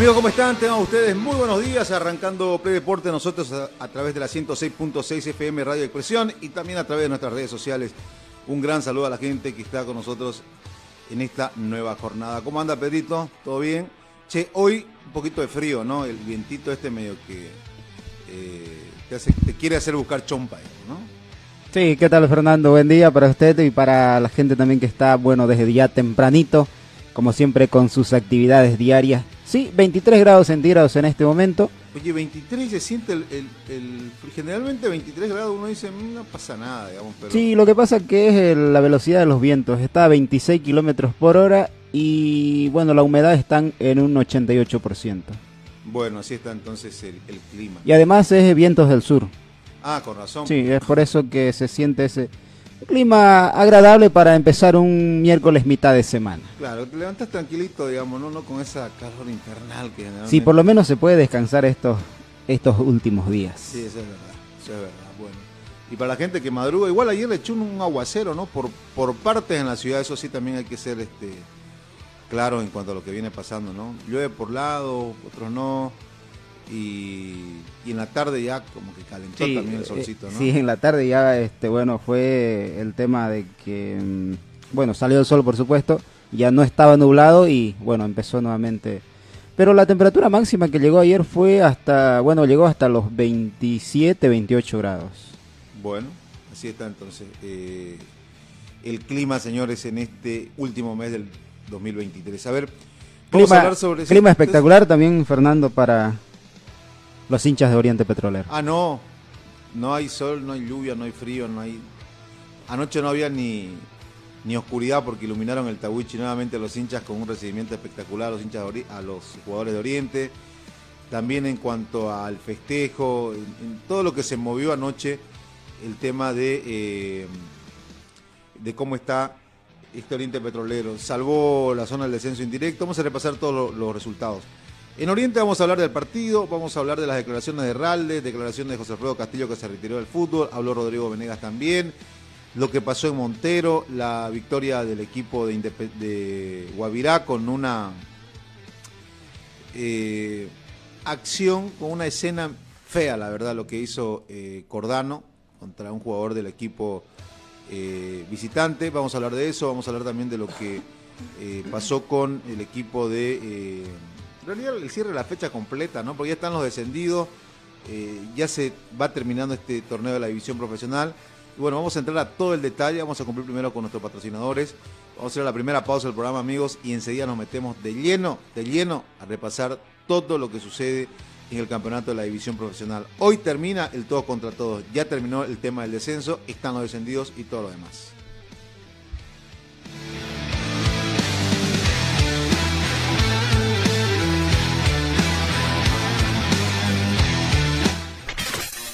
Amigos, ¿cómo están? Tengan ustedes muy buenos días. Arrancando Play Deporte, nosotros a, través de la 106.6 FM Radio Expresión y también a través de nuestras redes sociales. Un gran saludo a la gente que está con nosotros en esta nueva jornada. ¿Cómo anda, Pedrito? ¿Todo bien? Che, hoy un poquito de frío, ¿no? El vientito este medio que eh, te, te quiere hacer buscar chompa, ¿no? Sí, ¿qué tal Fernando? Buen día para usted y para la gente también que está, bueno, desde ya tempranito, como siempre con sus actividades diarias. Sí, 23 grados centígrados en este momento. Oye, 23 se siente el, el- el- Generalmente 23 grados uno dice, "Mm, no pasa nada, digamos, pero... Sí, lo que pasa que es el- la velocidad de los vientos, está a 26 kilómetros por hora y, bueno, la humedad está en un 88%. Bueno, así está entonces el clima. Y además es vientos del sur. Ah, con razón. Sí, es por eso que se siente ese clima agradable para empezar un miércoles mitad de semana. Claro, te levantas tranquilito, digamos, no, no con esa calor infernal que generalmente... Sí, por lo menos se puede descansar estos, estos últimos días. Sí, eso es verdad, eso es verdad, bueno. Y para la gente que madruga, igual ayer le echó un, aguacero, ¿no? Por, por partes en la ciudad, eso sí también hay que ser este claro en cuanto a lo que viene pasando, ¿no? Llueve por lado, otros no, y, y en la tarde ya como que calentó Sí, también el eh, solcito, ¿no? sí, en la tarde ya, este, bueno, fue el tema de que, mm, bueno, salió el sol, por supuesto, ya no estaba nublado y, bueno, empezó nuevamente. Pero la temperatura máxima que llegó ayer fue hasta, bueno, llegó hasta los 27, 28 grados. Bueno, así está entonces. eh, el clima, señores, en este último mes del 2023. A ver, Clima, a hablar sobre... clima espectacular también, Fernando, para los hinchas de Oriente Petrolero. Ah, no. No hay sol, no hay lluvia, no hay frío, no hay. Anoche no había ni, ni oscuridad porque iluminaron el Tawichi nuevamente los hinchas con un recibimiento espectacular a los hinchas de a los jugadores de Oriente. También en cuanto al festejo, en, todo lo que se movió anoche, el tema de, eh, de cómo está este Oriente Petrolero. Salvó la zona del descenso indirecto. Vamos a repasar todos lo- los resultados. En Oriente vamos a hablar del partido, vamos a hablar de las declaraciones de Ralde, declaraciones de José Alfredo Castillo que se retiró del fútbol, habló Rodrigo Venegas también, lo que pasó en Montero, la victoria del equipo de, Guavirá con una eh, acción, con una escena fea, la verdad, lo que hizo eh, Cordano contra un jugador del equipo eh, visitante. Vamos a hablar de eso, vamos a hablar también de lo que pasó con el equipo de... realidad el cierre de la fecha completa, ¿no? Porque ya están los descendidos, eh, ya se va terminando este torneo de la división profesional. Y bueno, vamos a entrar a todo el detalle, vamos a cumplir primero con nuestros patrocinadores. Vamos a hacer la primera pausa del programa, amigos, y enseguida nos metemos de lleno, de lleno, a repasar todo lo que sucede en el campeonato de la división profesional. Hoy termina el todos contra todos, ya terminó el tema del descenso, están los descendidos y todo lo demás.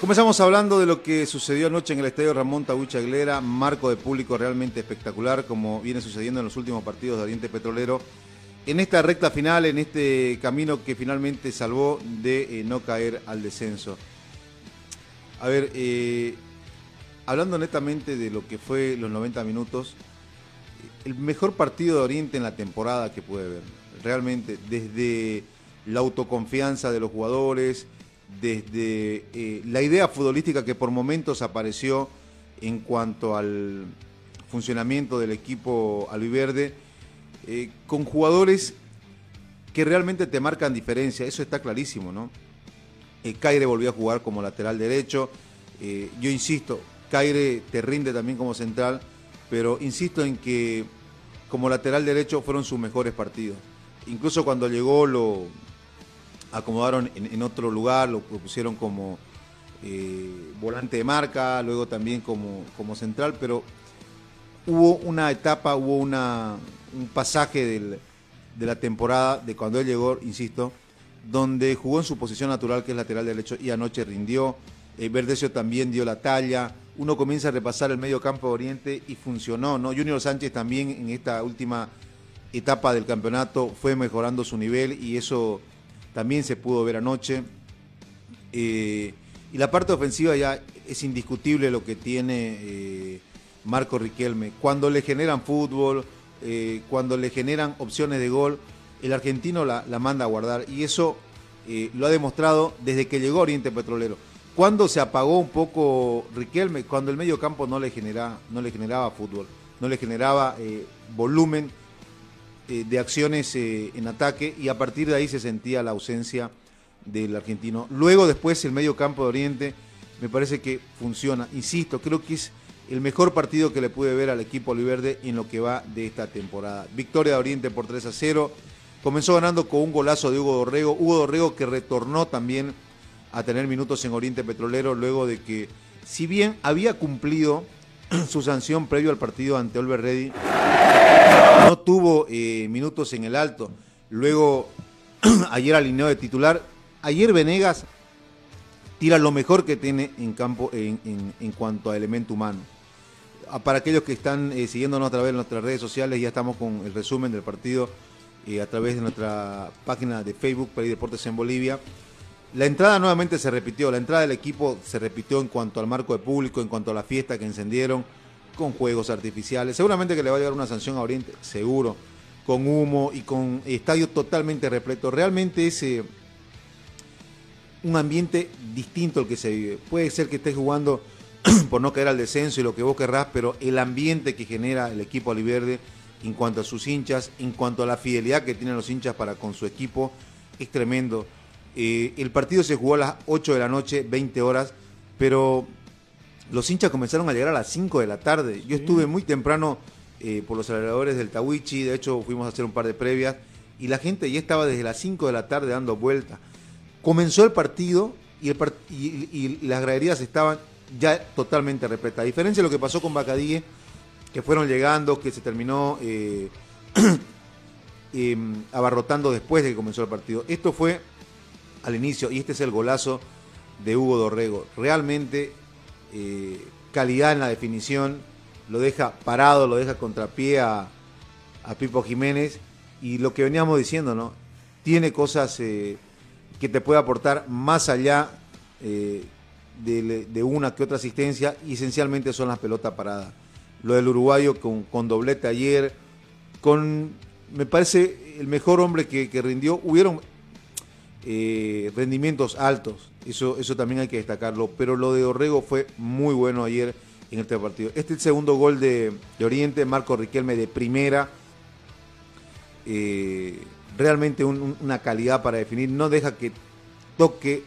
Comenzamos hablando de lo que sucedió anoche en el estadio Ramón Tabucha Aguilera, marco de público realmente espectacular, como viene sucediendo en los últimos partidos de Oriente Petrolero. En esta recta final, en este camino que finalmente salvó de eh, no caer al descenso. A ver, eh, hablando netamente de lo que fue los 90 minutos, el mejor partido de Oriente en la temporada que puede ver. Realmente, desde la autoconfianza de los jugadores, desde eh, la idea futbolística que por momentos apareció en cuanto al funcionamiento del equipo albiverde, eh, con jugadores que realmente te marcan diferencia, eso está clarísimo, ¿no? Eh, Caire volvió a jugar como lateral derecho, yo insisto, Caire te rinde también como central, pero insisto en que como lateral derecho fueron sus mejores partidos. Incluso cuando llegó lo, acomodaron en, otro lugar, lo pusieron como eh, volante de marca, luego también como, como central, pero hubo una etapa, hubo una, un pasaje de la temporada, de cuando él llegó, insisto, donde jugó en su posición natural, que es lateral derecho, y anoche rindió. Eh, Verdecio también dio la talla. Uno comienza a repasar el medio campo de Oriente y funcionó, ¿no? Junior Sánchez también en esta última etapa del campeonato fue mejorando su nivel y eso también se pudo ver anoche. Eh, y la parte ofensiva ya es indiscutible lo que tiene eh, Marco Riquelme. Cuando le generan fútbol, eh, cuando le generan opciones de gol, el argentino la, manda a guardar. Y eso lo ha demostrado desde que llegó Oriente Petrolero. Cuando se apagó un poco Riquelme, cuando el medio campo no le, no le generaba fútbol, no le generaba volumen eh, de acciones eh, en ataque y a partir de ahí se sentía la ausencia del argentino. Luego después el medio campo de Oriente me parece que funciona. Insisto, creo que es el mejor partido que le pude ver al equipo oliverde en lo que va de esta temporada. Victoria de Oriente por 3 a 0. Comenzó ganando con un golazo de Hugo Dorrego. Hugo Dorrego que retornó también a tener minutos en Oriente Petrolero luego de que, si bien había cumplido su sanción previo al partido ante Olver Ready, no tuvo eh, minutos en el alto. Luego, ayer alineó de titular. Ayer Venegas tira lo mejor que tiene en campo en, cuanto a elemento humano. Ah, para aquellos que están eh, siguiéndonos a través de nuestras redes sociales, ya estamos con el resumen del partido eh, a través de nuestra página de Facebook, Peri Deportes en Bolivia. La entrada nuevamente se repitió, la entrada del equipo se repitió en cuanto al marco de público, en cuanto a la fiesta que encendieron con juegos artificiales. Seguramente que le va a llegar una sanción a Oriente, seguro, con humo y con estadio totalmente repleto. Realmente es eh, un ambiente distinto al que se vive. Puede ser que estés jugando por no caer al descenso y lo que vos querrás, pero el ambiente que genera el equipo aliverde en cuanto a sus hinchas, en cuanto a la fidelidad que tienen los hinchas para con su equipo, es tremendo. Eh, el partido se jugó a las 8 de la noche, 20 horas, pero los hinchas comenzaron a llegar a las 5 de la tarde. Yo estuve muy temprano eh, por los alrededores del Tawichi, de hecho fuimos a hacer un par de previas, y la gente ya estaba desde las 5 de la tarde dando vueltas. Comenzó el partido y, las graderías estaban ya totalmente repletas. A diferencia de lo que pasó con Bacadíe, que fueron llegando, que se terminó eh, em, abarrotando después de que comenzó el partido. Esto fue al inicio y este es el golazo de Hugo Dorrego. Realmente eh, calidad en la definición, lo deja parado, lo deja contrapié a, a Pipo Jiménez y lo que veníamos diciendo, ¿no? Tiene cosas eh, que te puede aportar más allá eh, de, una que otra asistencia y esencialmente son las pelotas paradas. Lo del uruguayo con, con doblete ayer, con, me parece, el mejor hombre que, que rindió. Hubieron eh, rendimientos altos, eso, eso también hay que destacarlo, pero lo de Orrego fue muy bueno ayer en este partido. Este es el segundo gol de, Oriente, Marco Riquelme de primera, eh, realmente una calidad para definir, no deja que toque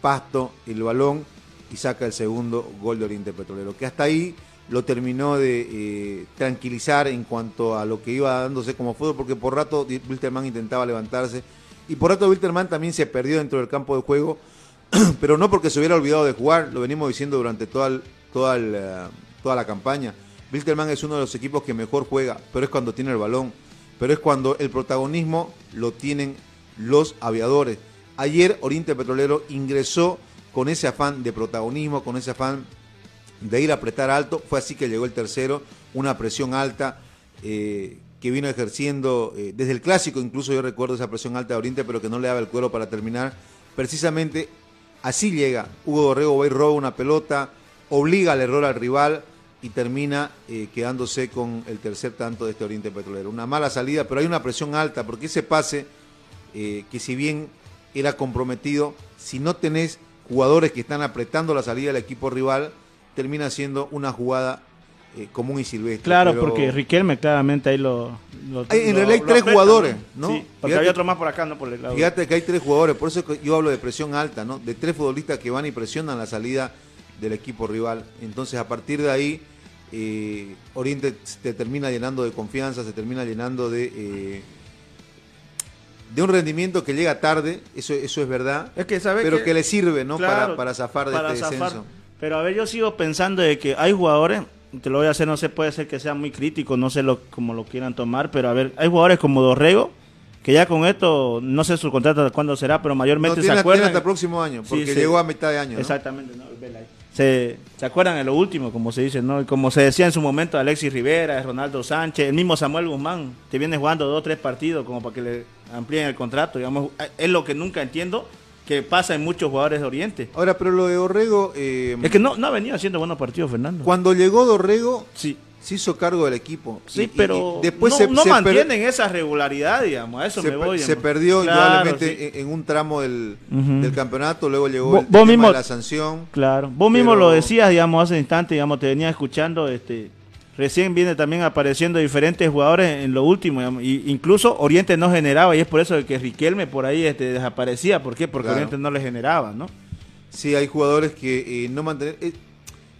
pasto el balón y saca el segundo gol de Oriente Petrolero, que hasta ahí lo terminó de eh, tranquilizar en cuanto a lo que iba dándose como fútbol, porque por rato Wilterman intentaba levantarse y por rato Wilterman también se perdió dentro del campo de juego, pero no porque se hubiera olvidado de jugar, lo venimos diciendo durante toda, toda, toda la campaña. Wilterman es uno de los equipos que mejor juega, pero es cuando tiene el balón, pero es cuando el protagonismo lo tienen los aviadores. Ayer Oriente Petrolero ingresó con ese afán de protagonismo, con ese afán de ir a apretar alto. Fue así que llegó el tercero, una presión alta eh, que vino ejerciendo eh, desde el clásico, incluso yo recuerdo esa presión alta de Oriente, pero que no le daba el cuero para terminar. Precisamente así llega. Hugo Dorrego va y roba una pelota, obliga al error al rival y termina eh, quedándose con el tercer tanto de este Oriente Petrolero. Una mala salida, pero hay una presión alta, porque ese pase, que si bien era comprometido, si no tenés jugadores que están apretando la salida del equipo rival, termina siendo una jugada eh, común y silvestre. Claro, porque Riquelme claramente ahí lo... en realidad hay tres jugadores, ¿no? Sí, porque hay otro más por acá, no por el lado. Fíjate que hay tres jugadores, por eso yo hablo de presión alta, ¿no? De tres futbolistas que van y presionan la salida del equipo rival. Entonces, a partir de ahí, eh, Oriente te termina llenando de confianza, se termina llenando de... Eh, de un rendimiento que llega tarde, eso, eso es verdad, es que pero que, le sirve ¿no? para, para zafar de este descenso. Pero a ver, yo sigo pensando de que hay jugadores, te lo voy a hacer, no sé, puede ser que sea muy crítico, no sé lo, cómo lo quieran tomar, pero a ver, hay jugadores como Dorrego, que ya con esto, no sé su contrato cuándo será, pero mayormente se acuerdan. hasta el próximo año, porque llegó a mitad de año. Exactamente, ¿no? Se, se acuerdan de lo último, como se dice, ¿no? como se decía en su momento Alexis Rivera, Ronaldo Sánchez, el mismo Samuel Guzmán, te viene jugando dos o tres partidos como para que le amplíen el contrato, digamos, es lo que nunca entiendo que pasa en muchos jugadores de Oriente. Ahora, pero lo de Dorrego... Eh, es que no, no ha venido haciendo buenos partidos, Fernando. Cuando llegó Dorrego, sí. se hizo cargo del equipo. Sí, pero después no, mantienen esa regularidad, digamos, a eso me voy. Se perdió indudablemente en, un tramo del, campeonato, luego llegó el tema mismo, de la sanción. Claro, vos mismo lo decías, digamos, hace instante, digamos, te venía escuchando, este Recién viene también apareciendo diferentes jugadores en lo último. Y incluso Oriente no generaba y es por eso que Riquelme por ahí este, desaparecía. ¿Por qué? Porque Oriente no le generaba, ¿no? Sí, hay jugadores que eh, no mantener... Eh,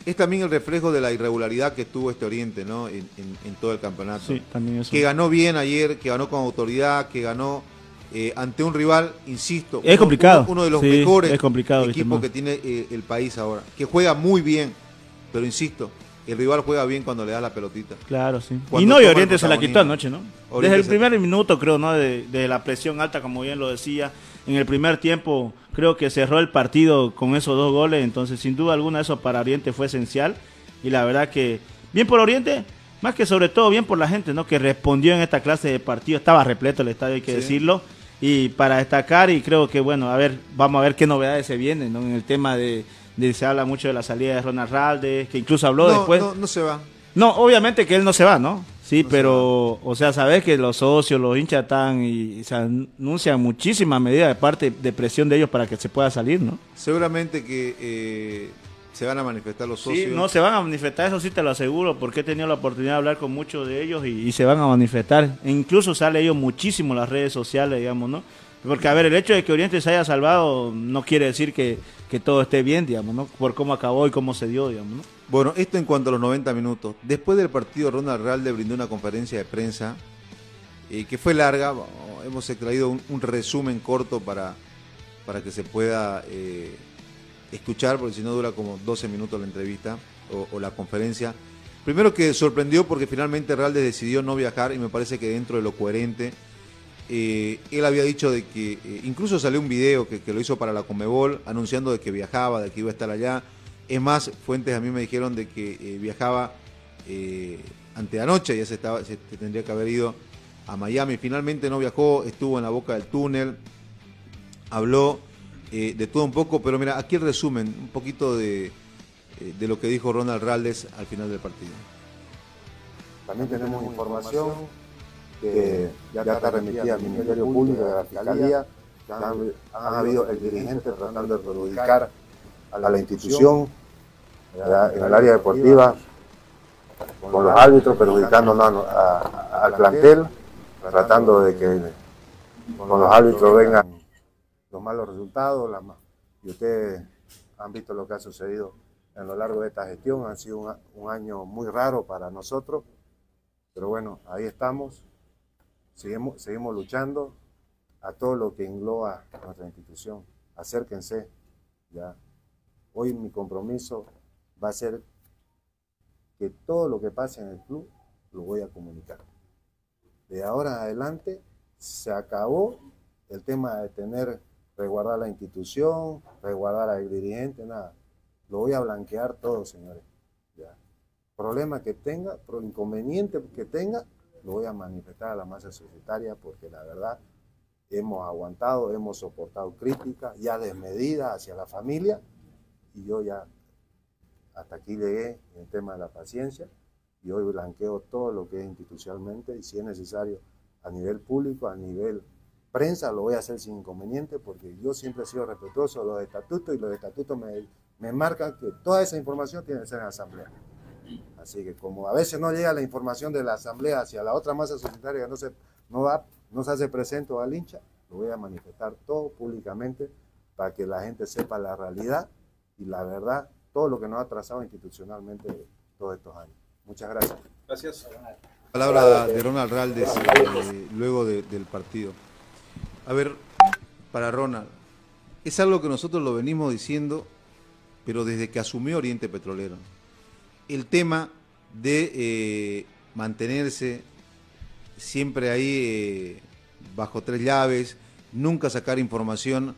es también el reflejo de la irregularidad que tuvo este Oriente, ¿no? En, todo el campeonato. Sí, también eso. Que ganó bien ayer, que ganó con autoridad, que ganó eh, ante un rival, insisto. Es complicado. Uno, de los mejores equipos que tiene el país ahora. Que juega muy bien, pero insisto, el rival juega bien cuando le da la pelotita. Claro, sí. y no, y Oriente se la quitó anoche, ¿no? Desde el primer minuto, creo, ¿no? De, la presión alta, como bien lo decía. En el primer tiempo, creo que cerró el partido con esos dos goles. Entonces, sin duda alguna, eso para Oriente fue esencial. Y la verdad que, bien por Oriente, más que sobre todo, bien por la gente, ¿no? Que respondió en esta clase de partido. Estaba repleto el estadio, hay que decirlo. Y para destacar, y creo que, bueno, a ver, vamos a ver qué novedades se vienen, ¿no? En el tema de se habla mucho de la salida de Ronald Ralde, que incluso habló después. No, no se va. No, obviamente que él no se va, ¿no? Sí, pero, o sea, sabes que los socios, los hinchas están y, se anuncian muchísimas medidas de parte de presión de ellos para que se pueda salir, ¿no? Seguramente que eh, se van a manifestar los socios. Sí, no, se van a manifestar, eso sí te lo aseguro, porque he tenido la oportunidad de hablar con muchos de ellos y, se van a manifestar. E incluso sale ellos muchísimo en las redes sociales, digamos, ¿no? Porque, a ver, el hecho de que Oriente se haya salvado no quiere decir que, que todo esté bien, digamos, ¿no? Por cómo acabó y cómo se dio, digamos, ¿no? Bueno, esto en cuanto a los 90 minutos. Después del partido, Ronald Ralde brindó una conferencia de prensa eh, que fue larga. Hemos extraído un, resumen corto para, para que se pueda eh, escuchar, porque si no dura como 12 minutos la entrevista o, la conferencia. Primero que sorprendió porque finalmente Ralde decidió no viajar y me parece que dentro de lo coherente eh, él había dicho de que, eh, incluso salió un video que, lo hizo para la Comebol, anunciando de que viajaba, de que iba a estar allá. Es más, fuentes a mí me dijeron de que eh, viajaba ante anoche, ya se, estaba, se tendría que haber ido a Miami. Finalmente no viajó, estuvo en la boca del túnel, habló de todo un poco, pero mira, aquí el resumen, un poquito de, de lo que dijo Ronald Raldes al final del partido. También tenemos información que ya está remitida al Ministerio Público de la Fiscalía, han, habido el dirigente tratando de perjudicar a la institución en el área deportiva con los árbitros perjudicando al plantel, tratando de que con los árbitros vengan los malos resultados, y ustedes han visto lo que ha sucedido en lo largo de esta gestión, ha sido un año muy raro para nosotros, pero bueno, ahí estamos, seguimos, seguimos luchando a todo lo que engloba nuestra institución. Acérquense, ya. Hoy mi compromiso va a ser que todo lo que pase en el club lo voy a comunicar. De ahora en adelante se acabó el tema de tener, resguardar la institución, resguardar al dirigente, nada. Lo voy a blanquear todo, señores. Ya. Problema que tenga, inconveniente que tenga, lo voy a manifestar a la masa societaria porque la verdad hemos aguantado, hemos soportado críticas ya desmedidas hacia la familia y yo ya hasta aquí llegué en el tema de la paciencia y hoy blanqueo todo lo que es institucionalmente y si es necesario a nivel público, a nivel prensa, lo voy a hacer sin inconveniente porque yo siempre he sido respetuoso de los estatutos y los estatutos me, me marcan que toda esa información tiene que ser en asamblea. Así que como a veces no llega la información de la asamblea hacia la otra masa societaria no se, no va, no se hace presente al hincha, lo voy a manifestar todo públicamente para que la gente sepa la realidad y la verdad, todo lo que nos ha trazado institucionalmente todos estos años. Muchas gracias. Gracias. Palabra de Ronald Raldes eh, luego del partido. A ver, para Ronald, es algo que nosotros lo venimos diciendo, pero desde que asumió Oriente Petrolero. El tema de eh, mantenerse siempre ahí eh, bajo tres llaves, nunca sacar información.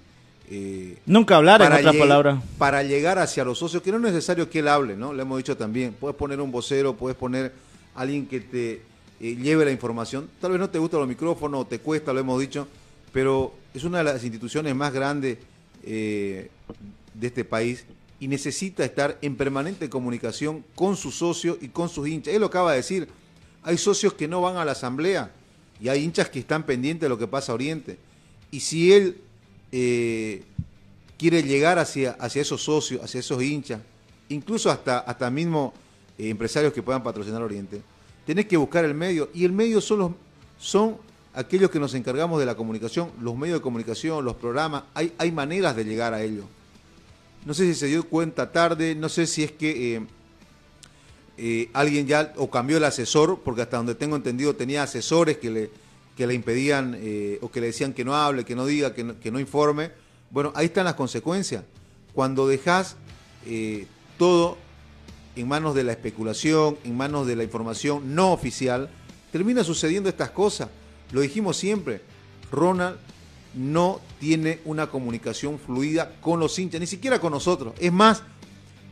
Eh, nunca hablar, en otra palabra. Para llegar hacia los socios, que no es necesario que él hable, ¿no? Le hemos dicho también. Puedes poner un vocero, puedes poner alguien que te eh, lleve la información. Tal vez no te gusta los micrófonos, te cuesta, lo hemos dicho, pero es una de las instituciones más grandes de este país y necesita estar en permanente comunicación con sus socios y con sus hinchas. Él lo acaba de decir hay socios que no van a la asamblea y hay hinchas que están pendientes de lo que pasa a Oriente. Y si él eh, quiere llegar hacia, hacia esos socios, hacia esos hinchas, incluso hasta, hasta mismo eh, empresarios que puedan patrocinar Oriente, tenés que buscar el medio. Y el medio son, son aquellos que nos encargamos de la comunicación, los medios de comunicación, los programas. Hay, hay maneras de llegar a ellos. No sé si se dio cuenta tarde, no sé si es que... Eh, eh, alguien ya o cambió el asesor, porque hasta donde tengo entendido tenía asesores que le, que le impedían eh, o que le decían que no hable, que no diga, que no, que no informe. Bueno, ahí están las consecuencias. Cuando dejas todo en manos de la especulación, en manos de la información no oficial, termina sucediendo estas cosas. Lo dijimos siempre, Ronald no tiene una comunicación fluida con los hinchas, ni siquiera con nosotros. Es más,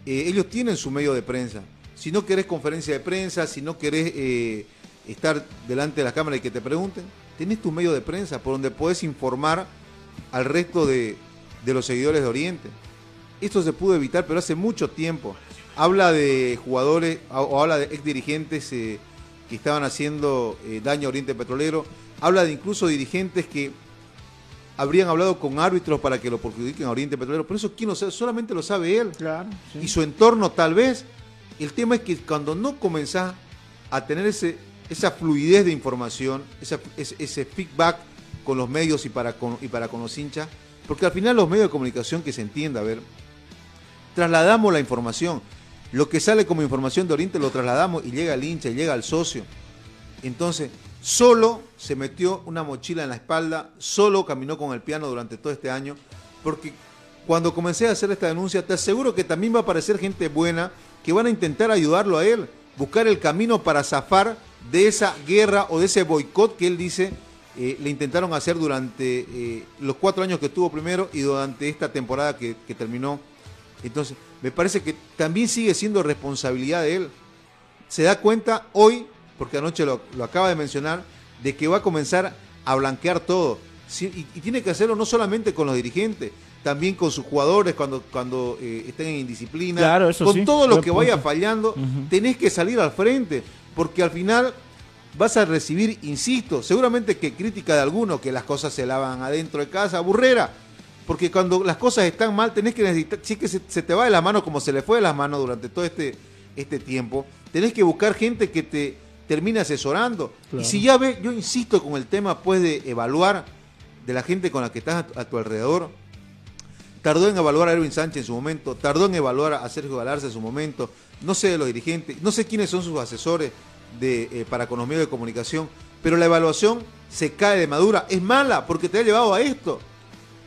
ellos tienen su medio de prensa si no querés conferencia de prensa, si no querés eh, estar delante de la cámara y que te pregunten, tenés tu medio de prensa por donde podés informar al resto de, los seguidores de Oriente. Esto se pudo evitar, pero hace mucho tiempo. Habla de jugadores o habla de ex dirigentes eh, que estaban haciendo eh, daño a Oriente Petrolero. Habla de incluso dirigentes que habrían hablado con árbitros para que lo perjudiquen a Oriente Petrolero. Pero eso, ¿quién lo sabe? Solamente lo sabe él. Claro, Y su entorno, tal vez. El tema es que cuando no comenzás a tener ese, esa fluidez de información, ese, feedback con los medios y para con, y para con los hinchas, porque al final los medios de comunicación que se entienda, a ver, trasladamos la información. Lo que sale como información de Oriente lo trasladamos y llega al hincha, y llega al socio. Entonces, solo se metió una mochila en la espalda, solo caminó con el piano durante todo este año, porque cuando comencé a hacer esta denuncia, te aseguro que también va a aparecer gente buena que van a intentar ayudarlo a él, buscar el camino para zafar de esa guerra o de ese boicot que él dice eh, le intentaron hacer durante eh, los cuatro años que estuvo primero y durante esta temporada que, terminó. Entonces, me parece que también sigue siendo responsabilidad de él. Se da cuenta hoy, porque anoche lo, acaba de mencionar, de que va a comenzar a blanquear todo. y, tiene que hacerlo no solamente con los dirigentes, también con sus jugadores cuando, cuando eh, estén en indisciplina, con todo lo que vaya fallando, tenés que salir al frente, porque al final vas a recibir, insisto, seguramente que crítica de algunos que las cosas se lavan adentro de casa, burrera, porque cuando las cosas están mal tenés que necesitar, si que se, te va de la mano como se le fue de las manos durante todo este, este tiempo, tenés que buscar gente que te termine asesorando. Y si ya ve, yo insisto con el tema pues de evaluar de la gente con la que estás a tu, alrededor. Tardó en evaluar a Erwin Sánchez en su momento, tardó en evaluar a Sergio Galarza en su momento, no sé de los dirigentes, no sé quiénes son sus asesores de, eh, para con los medios de comunicación, pero la evaluación se cae de madura. Es mala porque te ha llevado a esto.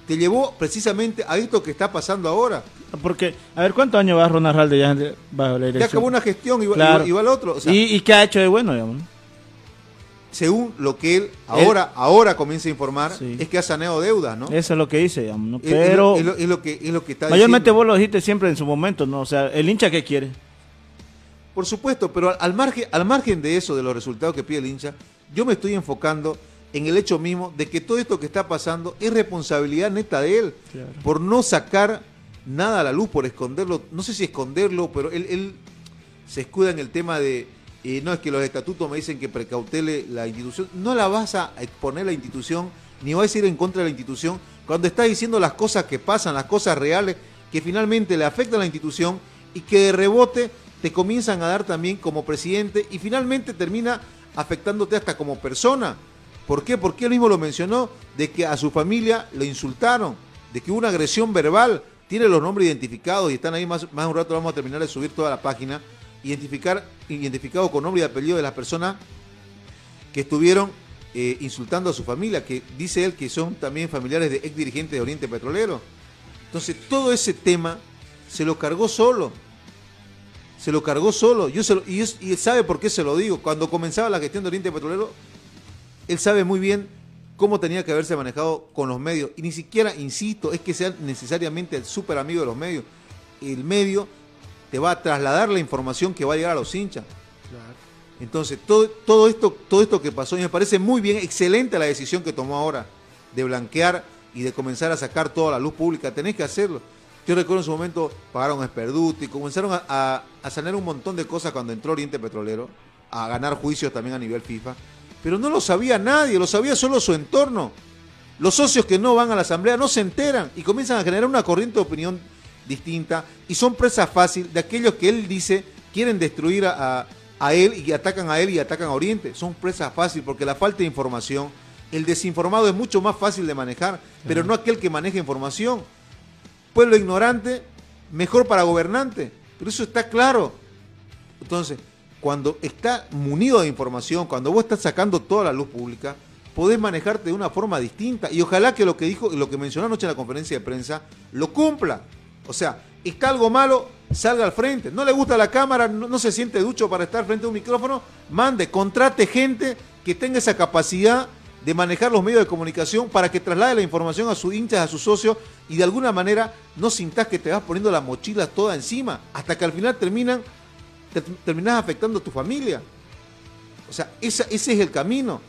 Te llevó precisamente a esto que está pasando ahora. Porque, a ver, ¿cuántos años va Ronald Ralde ya bajo la Ya acabó una gestión y, va, al otro. ¿Y, qué ha hecho de bueno, digamos? Según lo que él ahora, ahora comienza a informar, es que ha saneado deudas, ¿no? Eso es lo que dice, digamos, Pero... Es, lo, que, es lo que está Mayormente vos lo dijiste siempre en su momento, ¿no? O sea, ¿el hincha qué quiere? Por supuesto, pero al margen, al margen de eso, de los resultados que pide el hincha, yo me estoy enfocando en el hecho mismo de que todo esto que está pasando es responsabilidad neta de él, por no sacar nada a la luz, por esconderlo, no sé si esconderlo, pero él, se escuda en el tema de, no es que los estatutos me dicen que precautele la institución, no la vas a exponer la institución, ni vas a ir en contra de la institución, cuando está diciendo las cosas que pasan, las cosas reales, que finalmente le afectan a la institución y que de rebote te comienzan a dar también como presidente y finalmente termina afectándote hasta como persona. ¿Por qué? Porque él mismo lo mencionó, de que a su familia lo insultaron, de que hubo una agresión verbal, tiene los nombres identificados y están ahí más, más un rato, vamos a terminar de subir toda la página, identificar, identificado con nombre y apellido de las personas que estuvieron eh, insultando a su familia, que dice él que son también familiares de ex dirigentes de Oriente Petrolero. Entonces todo ese tema se lo cargó solo se lo cargó solo. Yo y, y, sabe por qué se lo digo. Cuando comenzaba la gestión de Oriente Petrolero, él sabe muy bien cómo tenía que haberse manejado con los medios. Y ni siquiera, insisto, es que sea necesariamente el súper amigo de los medios. El medio te va a trasladar la información que va a llegar a los hinchas. Entonces, todo, todo, esto, todo esto que pasó, y me parece muy bien, excelente la decisión que tomó ahora de blanquear y de comenzar a sacar toda la luz pública. Tenés que hacerlo. Yo recuerdo en su momento pagaron a Esperduti, comenzaron a, a, sanear un montón de cosas cuando entró Oriente Petrolero, a ganar juicios también a nivel FIFA, pero no lo sabía nadie, lo sabía solo su entorno. Los socios que no van a la asamblea no se enteran y comienzan a generar una corriente de opinión distinta y son presa fácil de aquellos que él dice quieren destruir a, a él y atacan a él y atacan a Oriente. Son presa fácil porque la falta de información, el desinformado es mucho más fácil de manejar, pero no aquel que maneja información pueblo ignorante, mejor para gobernante. Pero eso está claro. Entonces, cuando está munido de información, cuando vos estás sacando toda la luz pública, podés manejarte de una forma distinta. Y ojalá que lo que dijo, lo que mencionó anoche en la conferencia de prensa, lo cumpla. O sea, está algo malo, salga al frente. No le gusta la cámara, no, no se siente ducho para estar frente a un micrófono, mande, contrate gente que tenga esa capacidad de manejar los medios de comunicación para que traslade la información a sus hinchas, a sus socios y de alguna manera no sintas que te vas poniendo la mochila toda encima hasta que al final terminan, terminas afectando a tu familia. O sea, ese es el camino.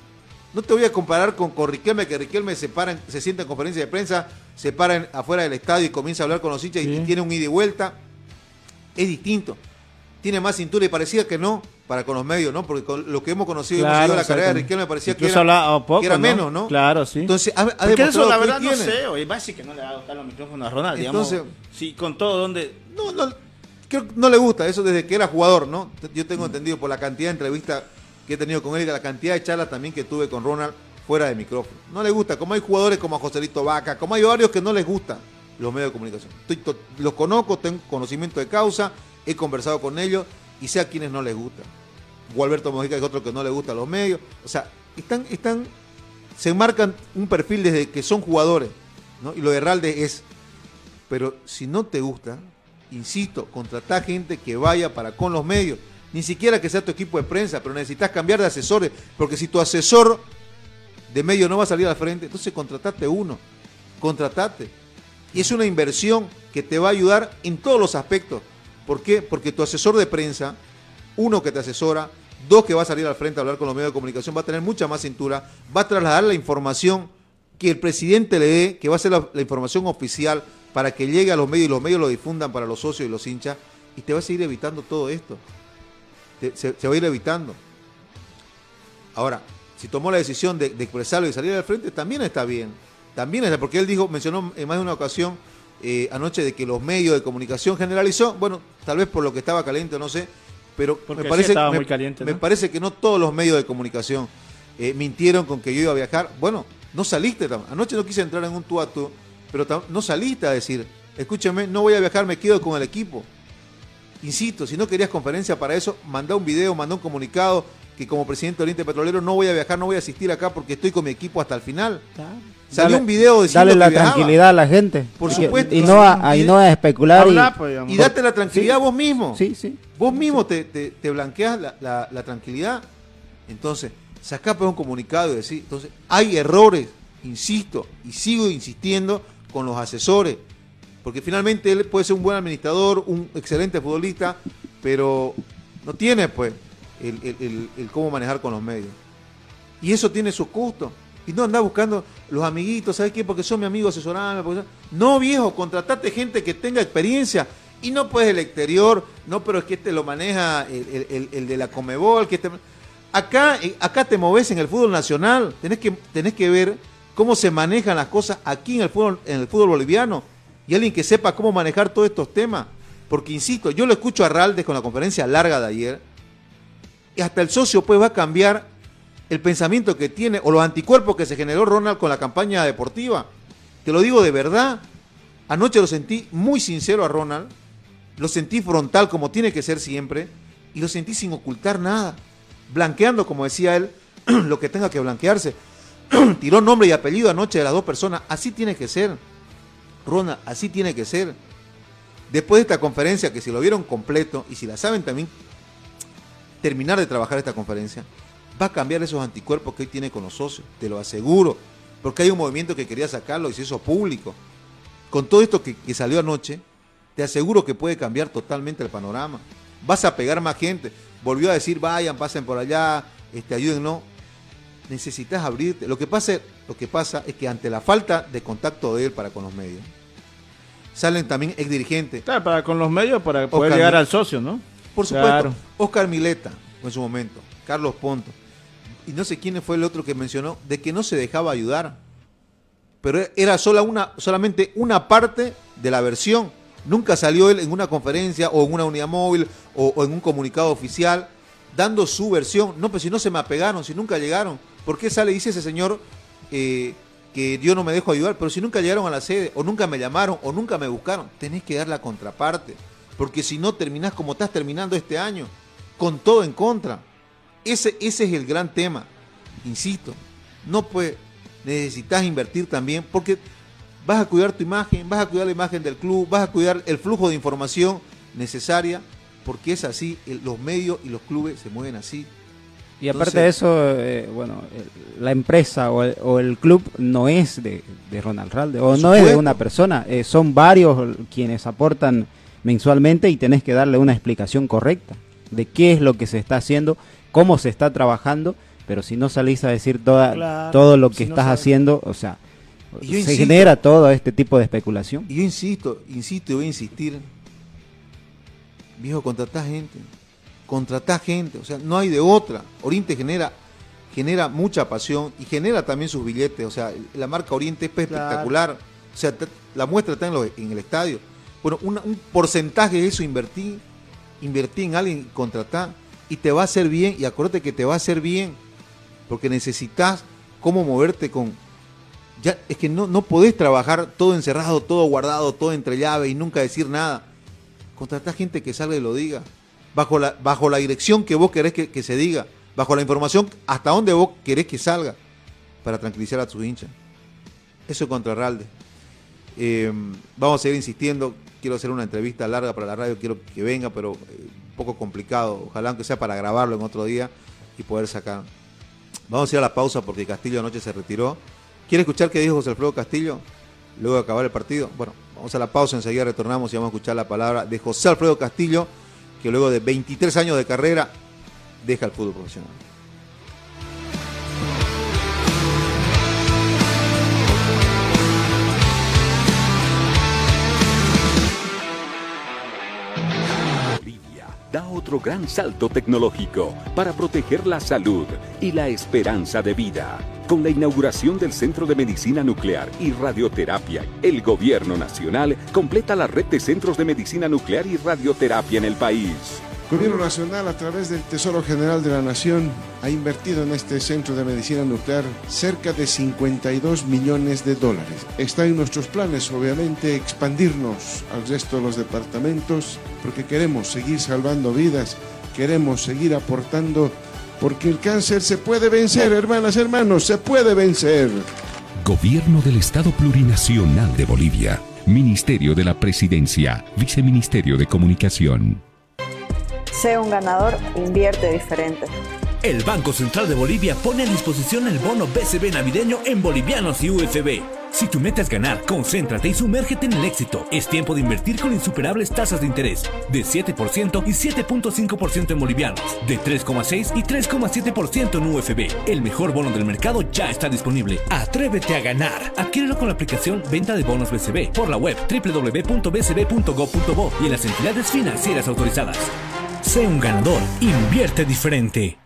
No te voy a comparar con, con Riquelme, que Riquelme se, para se sienta en conferencia de prensa, se para afuera del estadio y comienza a hablar con los hinchas y tiene un ida y vuelta. Es distinto. Tiene más cintura y parecía que no para con los medios, ¿no? Porque con lo que hemos conocido, hemos seguido la carrera de Riquelme, me parecía que era, que era menos, ¿no? Claro, sí. Entonces, ha, ha eso la verdad no sé, oye, va a decir que no le va a los micrófonos a Ronald, Entonces, digamos, sí, con todo, ¿dónde? No, no, creo que no le gusta eso desde que era jugador, ¿no? Yo tengo entendido por la cantidad de entrevistas que he tenido con él y la cantidad de charlas también que tuve con Ronald fuera de micrófono. No le gusta, como hay jugadores como a Joselito Vaca, como hay varios que no les gustan los medios de comunicación. los conozco, tengo conocimiento de causa, he conversado con ellos y sé a quienes no les gusta. Gualberto Mojica es otro que no le gusta los medios. O sea, están, están, se marcan un perfil desde que son jugadores, ¿no? Y lo de Ralde es, pero si no te gusta, insisto, contratá gente que vaya para con los medios. Ni siquiera que sea tu equipo de prensa, pero necesitas cambiar de asesores, porque si tu asesor de medio no va a salir al frente, entonces contratate uno, contratate. Y es una inversión que te va a ayudar en todos los aspectos. ¿Por qué? Porque tu asesor de prensa, uno que te asesora, dos que va a salir al frente a hablar con los medios de comunicación, va a tener mucha más cintura, va a trasladar la información que el presidente le dé, que va a ser la, información oficial para que llegue a los medios y los medios lo difundan para los socios y los hinchas, y te va a seguir evitando todo esto. se, va a ir evitando. Ahora, si tomó la decisión de, expresarlo y salir al frente, también está bien. También está, porque él dijo, mencionó en más de una ocasión eh, anoche de que los medios de comunicación generalizó, bueno, tal vez por lo que estaba caliente, no sé, pero me parece, me, parece que no todos los medios de comunicación eh, mintieron con que yo iba a viajar. Bueno, No saliste, anoche no quise entrar en un tú a tú, pero no saliste a decir, escúchame, no voy a viajar, me quedo con el equipo. Insisto, si no querías conferencia para eso, manda un video, manda un comunicado que como presidente de Oriente Petrolero no voy a viajar, no voy a asistir acá porque estoy con mi equipo hasta el final. Salió un video diciendo Dale la tranquilidad a la gente. Por supuesto. Y, no, a, no a especular. y, date la tranquilidad vos mismo. Sí, sí. Vos mismo te, te, blanqueas la, la, tranquilidad. Entonces, saca un comunicado y decir, entonces, hay errores, insisto, y sigo insistiendo con los asesores. Porque finalmente él puede ser un buen administrador, un excelente futbolista, pero no tiene pues el, cómo manejar con los medios. Y eso tiene su costo. Y no anda buscando los amiguitos, ¿sabes qué? Porque son mi amigo, asesorame. No, viejo, contratate gente que tenga experiencia. Y no puedes el exterior, no, pero es que este lo maneja el, de la Comebol. Que este... acá, eh, acá te moves en el fútbol nacional. Tenés que, tenés que ver cómo se manejan las cosas aquí en el fútbol, boliviano. Y alguien que sepa cómo manejar todos estos temas. Porque, insisto, yo lo escucho a Raldes con la conferencia larga de ayer. Y hasta el socio pues va a cambiar el pensamiento que tiene o los anticuerpos que se generó Ronald con la campaña deportiva. Te lo digo de verdad. Anoche lo sentí muy sincero a Ronald, lo sentí frontal como tiene que ser siempre y lo sentí sin ocultar nada, blanqueando, como decía él, lo que tenga que blanquearse. Tiró nombre y apellido anoche de las dos personas, así tiene que ser. Ronald, así tiene que ser. Después de esta conferencia, que si lo vieron completo y si la saben también terminar de trabajar esta conferencia, va a cambiar esos anticuerpos que hoy tiene con los socios, te lo aseguro, porque hay un movimiento que quería sacarlo y se hizo público. Con todo esto que, salió anoche, te aseguro que puede cambiar totalmente el panorama. Vas a pegar más gente. Volvió a decir, vayan, pasen por allá, este, ayúdennos. Necesitas abrirte. Lo que, pasa, lo que pasa es que ante la falta de contacto de él para con los medios, salen también ex dirigentes. Claro, para con los medios, para poder llegar al socio, ¿no? Por supuesto. Oscar Mileta, en su momento. Carlos Ponto. Y no sé quién fue el otro que mencionó, de que no se dejaba ayudar. Pero era sola una, solamente una parte de la versión. Nunca salió él en una conferencia o en una unidad móvil o, en un comunicado oficial dando su versión. No, pues si no se me apegaron, si nunca llegaron. ¿Por qué sale y dice ese señor eh, que yo no me dejo ayudar? Pero si nunca llegaron a la sede, o nunca me llamaron, o nunca me buscaron, tenés que dar la contraparte. Porque si no terminás como estás terminando este año, con todo en contra. Ese, ese es el gran tema. Insisto, no necesitas invertir también porque vas a cuidar tu imagen, vas a cuidar la imagen del club, vas a cuidar el flujo de información necesaria, porque es así, los medios y los clubes se mueven así. Y aparte de eso, eh, bueno, la empresa o el, club no es de, Ronald Ralde, o no es de una persona, eh, son varios quienes aportan mensualmente y tenés que darle una explicación correcta de qué es lo que se está haciendo, cómo se está trabajando, pero si no salís a decir toda, todo lo que estás haciendo, o sea, se genera todo este tipo de especulación. Y yo insisto, insisto y voy a insistir, viejo, contratá gente, contratá gente, o sea, no hay de otra. Oriente genera genera mucha pasión y genera también sus billetes, o sea, la marca Oriente es espectacular, o sea, la muestra está en, en el estadio. Bueno, un porcentaje de eso invertí invertí en alguien, contratar y te va a hacer bien y acuérdate que te va a hacer bien porque necesitas cómo moverte con... Ya, es que no, no podés trabajar todo encerrado, todo guardado, todo entre llaves y nunca decir nada. Contratá gente que salga y lo diga. Bajo la, bajo la dirección que vos querés que, se diga. Bajo la información hasta dónde vos querés que salga. Para tranquilizar a tus hinchas. Eso es contra Ralde. Eh, vamos a seguir insistiendo quiero hacer una entrevista larga para la radio, quiero que venga, pero eh, un poco complicado. Ojalá que sea para grabarlo en otro día y poder sacar. Vamos a ir a la pausa porque Castillo anoche se retiró. ¿Quiere escuchar qué dijo José Alfredo Castillo luego de acabar el partido? Bueno, vamos a la pausa, enseguida retornamos y vamos a escuchar la palabra de José Alfredo Castillo, que luego de 23 años de carrera deja el fútbol profesional. da otro gran salto tecnológico para proteger la salud y la esperanza de vida. Con la inauguración del Centro de Medicina Nuclear y Radioterapia, el Gobierno Nacional completa la red de centros de medicina nuclear y radioterapia en el país Gobierno Nacional, a través del Tesoro General de la Nación, ha invertido en este centro de medicina nuclear cerca de 52 millones de dólares. Está en nuestros planes, obviamente, expandirnos al resto de los departamentos, porque queremos seguir salvando vidas, queremos seguir aportando, porque el cáncer se puede vencer, hermanas, hermanos, se puede vencer. Gobierno del Estado Plurinacional de Bolivia. Ministerio de la Presidencia, Viceministerio de Comunicación. Sea un ganador, invierte diferente. El Banco Central de Bolivia pone a disposición el bono BCB navideño en bolivianos y UFB. Si tu meta es ganar, concéntrate y sumérgete en el éxito. Es tiempo de invertir con insuperables tasas de interés de 7% y 7.5% en bolivianos, de 3,6 y 3,7% en UFB. El mejor bono del mercado ya está disponible. Atrévete a ganar. Adquiérelo con la aplicación Venta de Bonos BCB por la web www.bcb.gov.bo y en las entidades financieras autorizadas. Sé un ganador. Invierte diferente.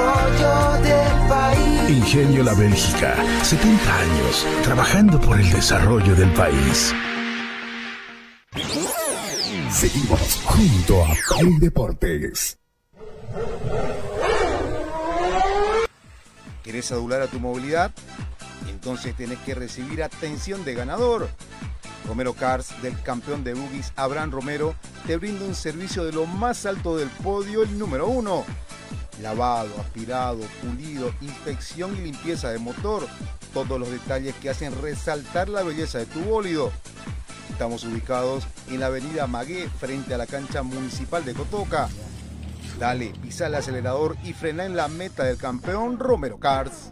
Ingenio La Bélgica, 70 años trabajando por el desarrollo del país. Seguimos junto a Play Deportes. ¿Querés adular a tu movilidad? Entonces tenés que recibir atención de ganador. Romero Cars, del campeón de boogies Abraham Romero, te brinda un servicio de lo más alto del podio, el número uno. Lavado, aspirado, pulido, inspección y limpieza de motor. Todos los detalles que hacen resaltar la belleza de tu bólido. Estamos ubicados en la avenida Magué, frente a la cancha municipal de Cotoca. Dale, pisa el acelerador y frena en la meta del campeón Romero Cars.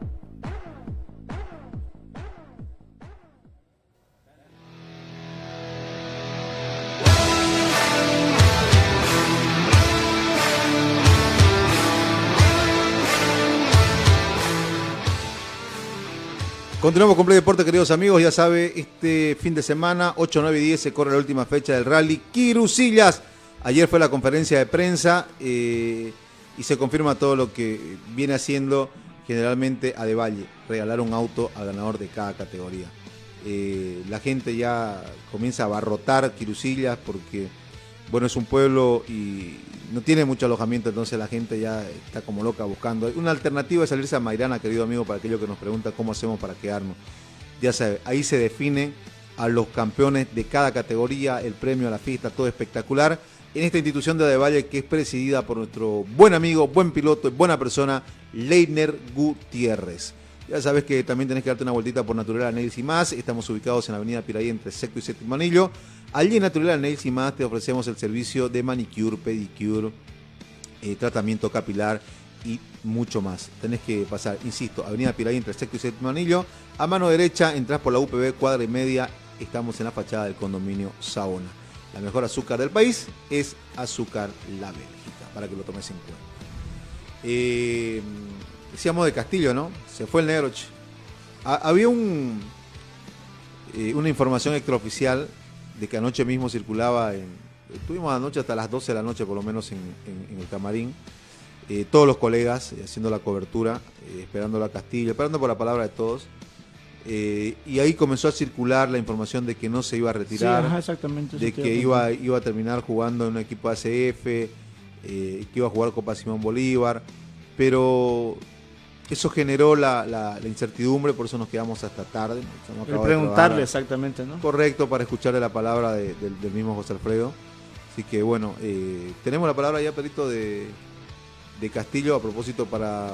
Continuamos con Play Deporte, queridos amigos. Ya sabe, este fin de semana, 8, 9 y 10, se corre la última fecha del rally Quirusillas. Ayer fue la conferencia de prensa eh, y se confirma todo lo que viene haciendo generalmente a De Valle, regalar un auto al ganador de cada categoría. Eh, la gente ya comienza a abarrotar Quirusillas porque, bueno, es un pueblo y no tiene mucho alojamiento, entonces la gente ya está como loca buscando. Una alternativa es salirse a Mairana, querido amigo, para aquello que nos pregunta cómo hacemos para quedarnos. Ya sabe, ahí se definen a los campeones de cada categoría, el premio a la fiesta, todo espectacular. En esta institución de Adevalle que es presidida por nuestro buen amigo, buen piloto y buena persona, Leiner Gutiérrez. Ya sabes que también tenés que darte una vueltita por Natural y más. Estamos ubicados en la avenida Piraí entre Sexto y Séptimo Anillo. Allí en Natural Nails y más te ofrecemos el servicio de manicure, pedicure, eh, tratamiento capilar y mucho más. Tenés que pasar, insisto, Avenida Piraí entre Sexto y Séptimo Anillo. A mano derecha entras por la UPB cuadra y media. Estamos en la fachada del condominio Saona. La mejor azúcar del país es azúcar La Bélgica, para que lo tomes en cuenta. Eh, decíamos de Castillo, ¿no? Se fue el negro. che. Ha- había un, eh, una información extraoficial de que anoche mismo circulaba en... Estuvimos anoche hasta las 12 de la noche por lo menos en, en- en el camarín. eh, todos los colegas eh, haciendo la cobertura, eh, esperando a Castillo, esperando por la palabra de todos. Eh, y ahí comenzó a circular la información de que no se iba a retirar, Sí, ajá, exactamente, eso de que iba a iba, a terminar jugando en un equipo ACF, que iba a jugar Copa Simón Bolívar, pero eso generó la, la- la incertidumbre, por eso nos quedamos hasta tarde. De preguntarle exactamente, ¿no? Correcto, para escucharle la palabra de- del- del mismo José Alfredo. Así que bueno, eh, tenemos la palabra ya, Perito, de, de Castillo a propósito para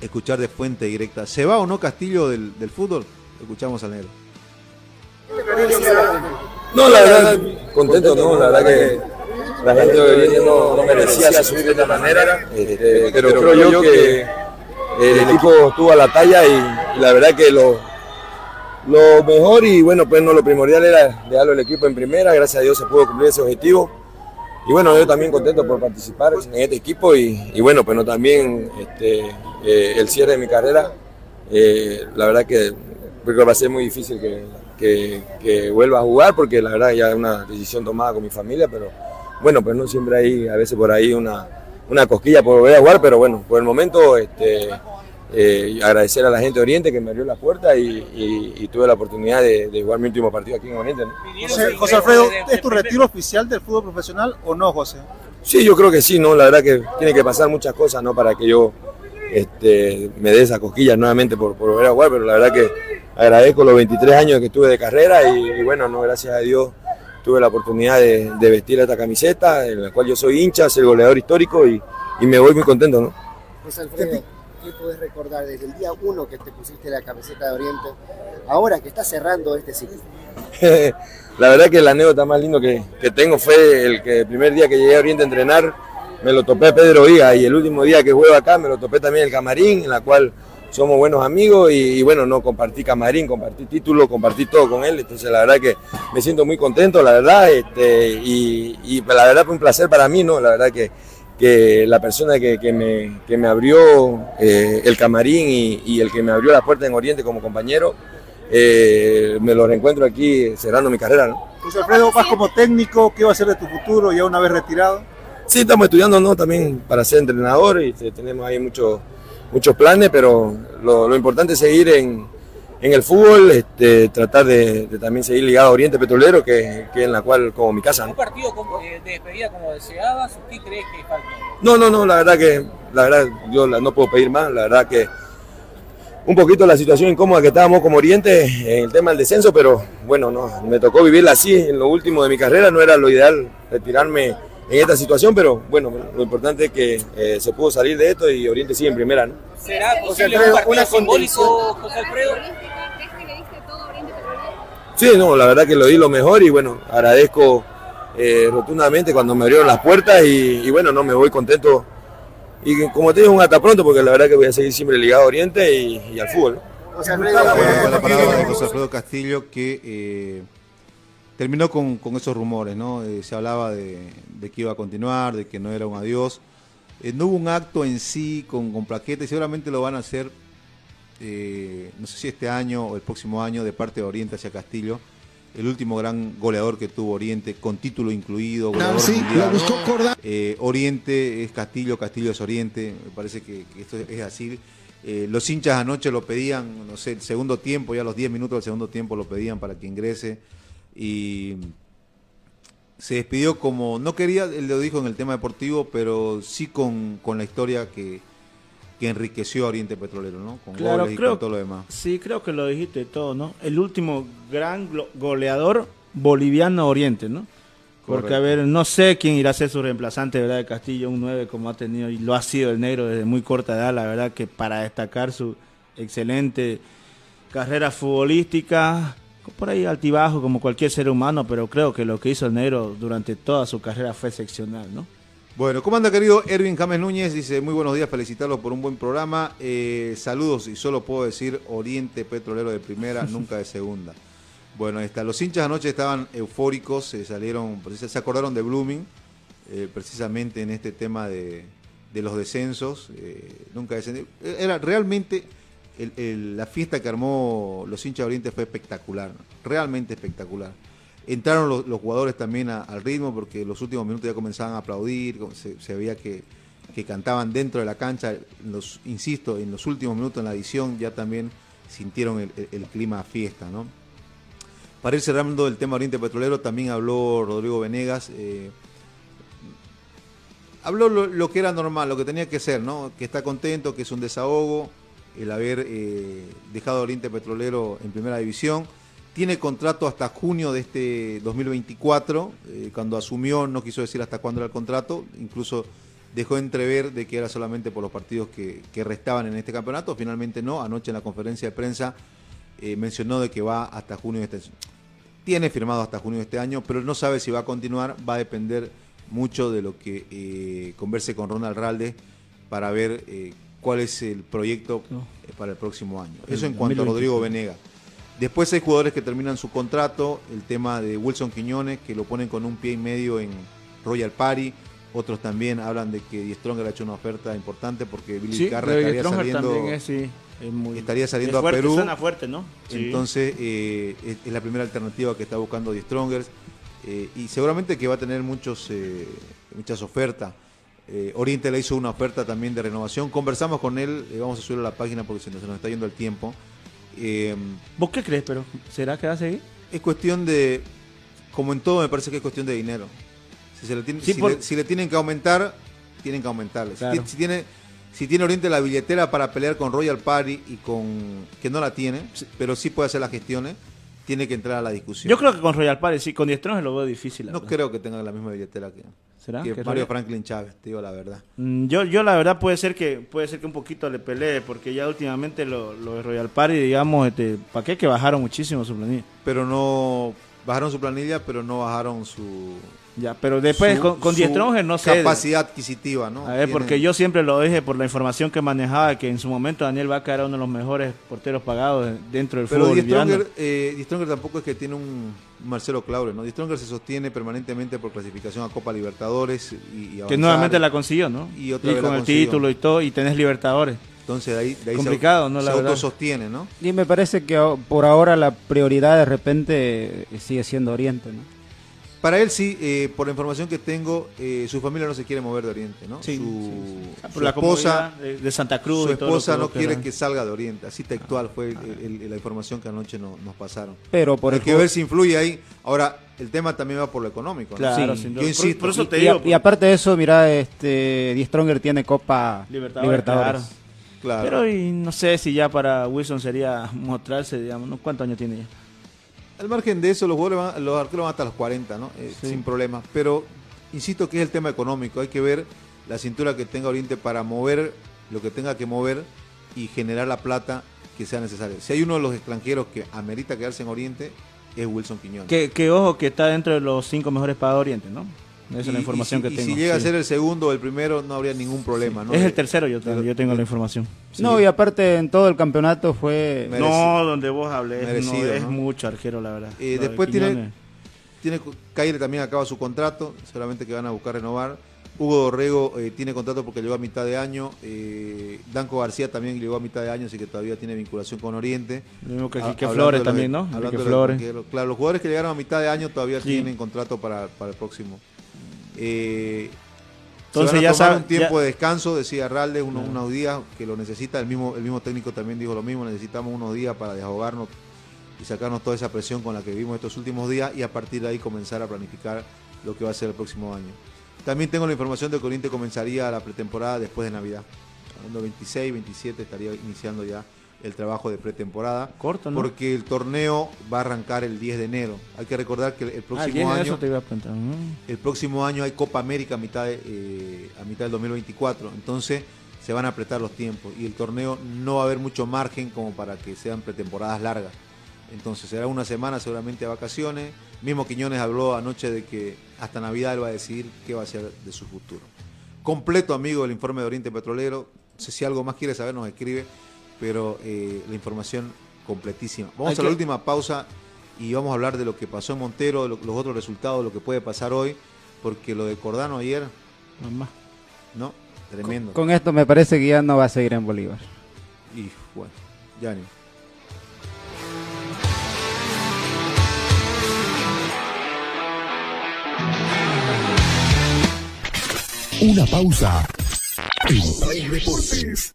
escuchar de fuente directa. ¿Se va o no Castillo del, del fútbol? Escuchamos al negro. No, la verdad, contento, no, la verdad que la gente de no, no merecía subir de esta manera, este, pero creo yo que el equipo estuvo a la talla y, la verdad que lo, lo mejor y bueno, pues no lo primordial era dejarlo el equipo en primera, gracias a Dios se pudo cumplir ese objetivo. Y bueno, yo también contento por participar en este equipo y, bueno, pues no también este, eh, el cierre de mi carrera, eh, la verdad que creo que va a ser muy difícil que, que- que vuelva a jugar porque la verdad ya es una decisión tomada con mi familia, pero bueno, pues no siempre hay a veces por ahí una, una cosquilla por volver a jugar, pero bueno, por el momento este, eh, agradecer a la gente de Oriente que me abrió la puerta y, y- y tuve la oportunidad de, de jugar mi último partido aquí en Oriente. ¿no? José, José Alfredo, ¿es tu retiro oficial del fútbol profesional o no, José? Sí, yo creo que sí, ¿no? La verdad que tiene que pasar muchas cosas, ¿no? Para que yo este, me dé esa cosquilla nuevamente por, por volver a jugar, pero la verdad que agradezco los 23 años que tuve de carrera y, y bueno, no, gracias a Dios tuve la oportunidad de, de vestir esta camiseta, en la cual yo soy hincha, soy goleador histórico y, y me voy muy contento, ¿no? José Alfredo, ¿qué podés recordar desde el día uno que te pusiste la camiseta de Oriente, ahora que estás cerrando este ciclo? la verdad que la anécdota más lindo que, que tengo fue el que el primer día que llegué a Oriente a entrenar me lo topé a Pedro Viga y el último día que juego acá me lo topé también el camarín, en la cual somos buenos amigos y, y bueno, no compartí camarín, compartí título, compartí todo con él, entonces la verdad que me siento muy contento, la verdad, este, y, y la verdad fue un placer para mí, ¿no? La verdad que, que la persona que, que me, que me abrió eh, el camarín y, y el que me abrió la puerta en Oriente como compañero, eh, me lo reencuentro aquí cerrando mi carrera, ¿no? José Alfredo, vas como técnico, ¿qué va a ser de tu futuro ya una vez retirado? Sí, estamos estudiando ¿no? también para ser entrenador y este, tenemos ahí muchos muchos planes, pero lo, lo importante es seguir en, en el fútbol, este, tratar de, de también seguir ligado a Oriente Petrolero, que, que es en la cual como mi casa. ¿no? ¿Un partido como- eh, de despedida como deseabas o qué crees que? No, no, no, la verdad que la verdad yo la- no puedo pedir más, la verdad que un poquito la situación incómoda que estábamos como Oriente en el tema del descenso, pero bueno, no, me tocó vivirla así en lo último de mi carrera, no era lo ideal retirarme en esta situación, pero bueno, lo importante es que eh, se pudo salir de esto y Oriente sigue en primera, ¿no? ¿Será José posible Alfredo, un partido una simbólico, José Alfredo? Sí, no, la verdad que lo di lo mejor y bueno, agradezco eh, rotundamente cuando me abrieron las puertas y, y bueno, no me voy contento. Y como te digo, un hasta pronto porque la verdad que voy a seguir siempre ligado a Oriente y, y al fútbol. ¿no? José Alfredo, la palabra de José Alfredo Castillo que eh, terminó con, con esos rumores, ¿no? Eh, se hablaba de, de que iba a continuar, de que no era un adiós. Eh, no hubo un acto en sí con, con plaqueta y seguramente lo van a hacer, eh, no sé si este año o el próximo año, de parte de Oriente hacia Castillo. El último gran goleador que tuvo Oriente, con título incluido. goleador sí, mundial. lo buscó. Eh, Oriente es Castillo, Castillo es Oriente. Me parece que, que esto es así. Eh, los hinchas anoche lo pedían, no sé, el segundo tiempo, ya los 10 minutos del segundo tiempo lo pedían para que ingrese. Y se despidió como, no quería, él lo dijo en el tema deportivo, pero sí con, con la historia que, que enriqueció a Oriente Petrolero, ¿no? Con Claro, goles y creo, con todo lo demás. sí, creo que lo dijiste todo, ¿no? El último gran goleador boliviano Oriente, ¿no? Porque, Correcto. a ver, no sé quién irá a ser su reemplazante, ¿verdad? De Castillo, un 9 como ha tenido y lo ha sido el negro desde muy corta edad, la verdad que para destacar su excelente carrera futbolística, por ahí altibajo como cualquier ser humano, pero creo que lo que hizo el negro durante toda su carrera fue excepcional, ¿no? Bueno, ¿cómo anda querido Erwin James Núñez? Dice, muy buenos días, felicitarlos por un buen programa. Eh, saludos y solo puedo decir Oriente Petrolero de primera, nunca de segunda. Bueno, ahí está. Los hinchas anoche estaban eufóricos, se salieron, se acordaron de Blooming, eh, precisamente en este tema de, de los descensos. eh, nunca descendió. Era realmente la fiesta que armó los hinchas de Oriente fue espectacular, realmente espectacular. Entraron los, jugadores también al ritmo porque los últimos minutos ya comenzaban a aplaudir, se, se veía que, que cantaban dentro de la cancha. Los, insisto, en los últimos minutos en la edición ya también sintieron el clima a fiesta, ¿no? Para ir cerrando el tema Oriente Petrolero, también habló Rodrigo Venegas. eh, habló lo, lo que era normal, lo que tenía que ser, ¿no? Que está contento, que es un desahogo el haber eh, dejado Oriente Petrolero en primera división. Tiene contrato hasta junio de este 2024. eh, cuando asumió no quiso decir hasta cuándo era el contrato. Incluso dejó entrever de que era solamente por los partidos que, restaban en este campeonato. Finalmente no. Anoche en la conferencia de prensa eh, mencionó de que va hasta junio de este Tiene firmado hasta junio de este año, pero no sabe si va a continuar. Va a depender mucho de lo que converse con Ronald Ralde para ver cuál es el proyecto eh, para el próximo año. Eso en cuanto a Rodrigo Venega. Después hay jugadores que terminan su contrato, el tema de Wilson Quiñones, que lo ponen con un pie y medio en Royal Party. Otros también hablan de que Die Stronger ha hecho una oferta importante porque Billy Sí, Carra estaría Stronger saliendo, es, sí, es muy- estaría saliendo es fuerte, a Perú. suena fuerte, ¿no? Sí. Entonces eh, es, es la primera alternativa que está buscando Die Strongers. eh, y seguramente que va a tener muchos eh, muchas ofertas. Eh, Oriente le hizo una oferta también de renovación. Conversamos con él, eh, vamos a subirlo a la página porque se nos, se nos está yendo el tiempo. Eh, ¿Vos qué crees, pero? ¿Será que va a seguir? es cuestión de, como en todo, me parece que es cuestión de dinero. Si, se le, tiene- Sí, si por- le- si le tienen que aumentar, tienen que aumentarle. Si Claro. ti- Si, tiene, si tiene Oriente la billetera para pelear con Royal Party y con. que no la tiene, pero sí puede hacer las gestiones, tiene que entrar a la discusión. Yo creo que con Royal Party, sí, con Die Stronger lo veo difícil. No verdad. creo que tenga la misma billetera que, ¿Será? que ¿Que Mario Franklin Chávez, te digo la verdad. Mm, Yo, yo la verdad puede ser que puede ser que un poquito le pelee, porque ya últimamente lo, lo de Royal Party, digamos, este, ¿para qué? Que bajaron muchísimo su planilla. Pero no. bajaron su planilla, pero no bajaron su. Ya, pero después su- con, con Die Stronger no sé. Capacidad adquisitiva, ¿no? A ver, porque yo siempre lo dije por la información que manejaba, que en su momento Daniel Vaca era uno de los mejores porteros pagados dentro del Pero fútbol Die boliviano. Stronger, eh, Die Stronger tampoco es que tiene un Marcelo Claure, ¿no? Stronger se sostiene permanentemente por clasificación a Copa Libertadores y, y Que nuevamente la consiguió, ¿no? Y otra vez con el consiguió. título y todo, y tenés Libertadores. Entonces de ahí, de ahí se- Complicado, ¿no? se, La verdad. autosostiene, ¿no? Y me parece que por ahora la prioridad de repente sigue siendo Oriente, ¿no? Para él sí, eh, por la información que tengo, eh, su familia no se quiere mover de Oriente, ¿no? Sí, su, sí, sí. Ah, su por la esposa, de- de Santa Cruz su y todo lo esposa que- no quiere que salga de Oriente, así textual fue el- el- la información que anoche no- nos pasaron. Pero por Hay el que ver si influye ahí. Ahora, el tema también va por lo económico. ¿no? Claro, Sí. Yo insisto. Por- por eso te y, digo, a- y aparte de eso, mira, este, Die Stronger tiene Copa Libertadores, Libertadores. claro. Pero y no sé si ya para Wilson sería mostrarse, digamos, ¿no? ¿cuántos años tiene ya? Al margen de eso, los jugadores van- los arqueros van hasta los 40, ¿no? Eh, Sí. Sin problema. Pero insisto que es el tema económico. Hay que ver la cintura que tenga Oriente para mover lo que tenga que mover y generar la plata que sea necesaria. Si hay uno de los extranjeros que amerita quedarse en Oriente, es Wilson Quiñones. Que, que ojo que está dentro de los cinco mejores pagados de Oriente, ¿no? Esa es Y- la y información si- que y tengo. si llega a ser el segundo o el primero, no habría ningún problema, ¿no? Es el tercero, yo, tengo- yo tengo la información. No, y aparte en todo el campeonato fue... No, donde vos hablés, Merecido, no, es ¿no? mucho arquero, la verdad. Eh, de después tiene, tiene Caire también acaba su contrato, seguramente que van a buscar renovar. Hugo Dorrego eh, tiene contrato porque llegó a mitad de año. Eh, Danco García también llegó a mitad de año, así que todavía tiene vinculación con Oriente. Lo mismo que Quique Flores de también, ¿no? hablando de Flores. Claro, los jugadores que llegaron a mitad de año todavía Sí. tienen contrato para, para el próximo. Eh, Entonces se van a ya tomar sabe- un tiempo ya- de descanso, decía Ralde, uno- unos días que lo necesita. El mismo, el mismo técnico también dijo lo mismo, necesitamos unos días para desahogarnos y sacarnos toda esa presión con la que vivimos estos últimos días y a partir de ahí comenzar a planificar lo que va a ser el próximo año. También tengo la información de que Oriente comenzaría la pretemporada después de Navidad. Hablando 26, 27 estaría iniciando ya el trabajo de pretemporada. Corto, ¿no? Porque el torneo va a arrancar el 10 de enero. Hay que recordar que el Ah, el próximo 10 de año eso te iba a preguntar. el próximo año hay Copa América a mitad, de, eh, a mitad del 2024. Entonces se van a apretar los tiempos y el torneo no va a haber mucho margen como para que sean pretemporadas largas. Entonces será una semana seguramente de vacaciones. Mismo Quiñones habló anoche de que hasta Navidad él va a decidir qué va a hacer de su futuro. Completo, amigo, el informe de Oriente Petrolero. No sé si algo más quiere saber, nos escribe, pero eh, la información completísima. Vamos Hay a la que- última pausa y vamos a hablar de lo que pasó en Montero, lo- los otros resultados, lo que puede pasar hoy, porque lo de Cordano ayer, Mamá. no, tremendo. Con esto me parece que ya no va a seguir en Bolívar. Y bueno, ya ni. Una pausa en Play Deportes.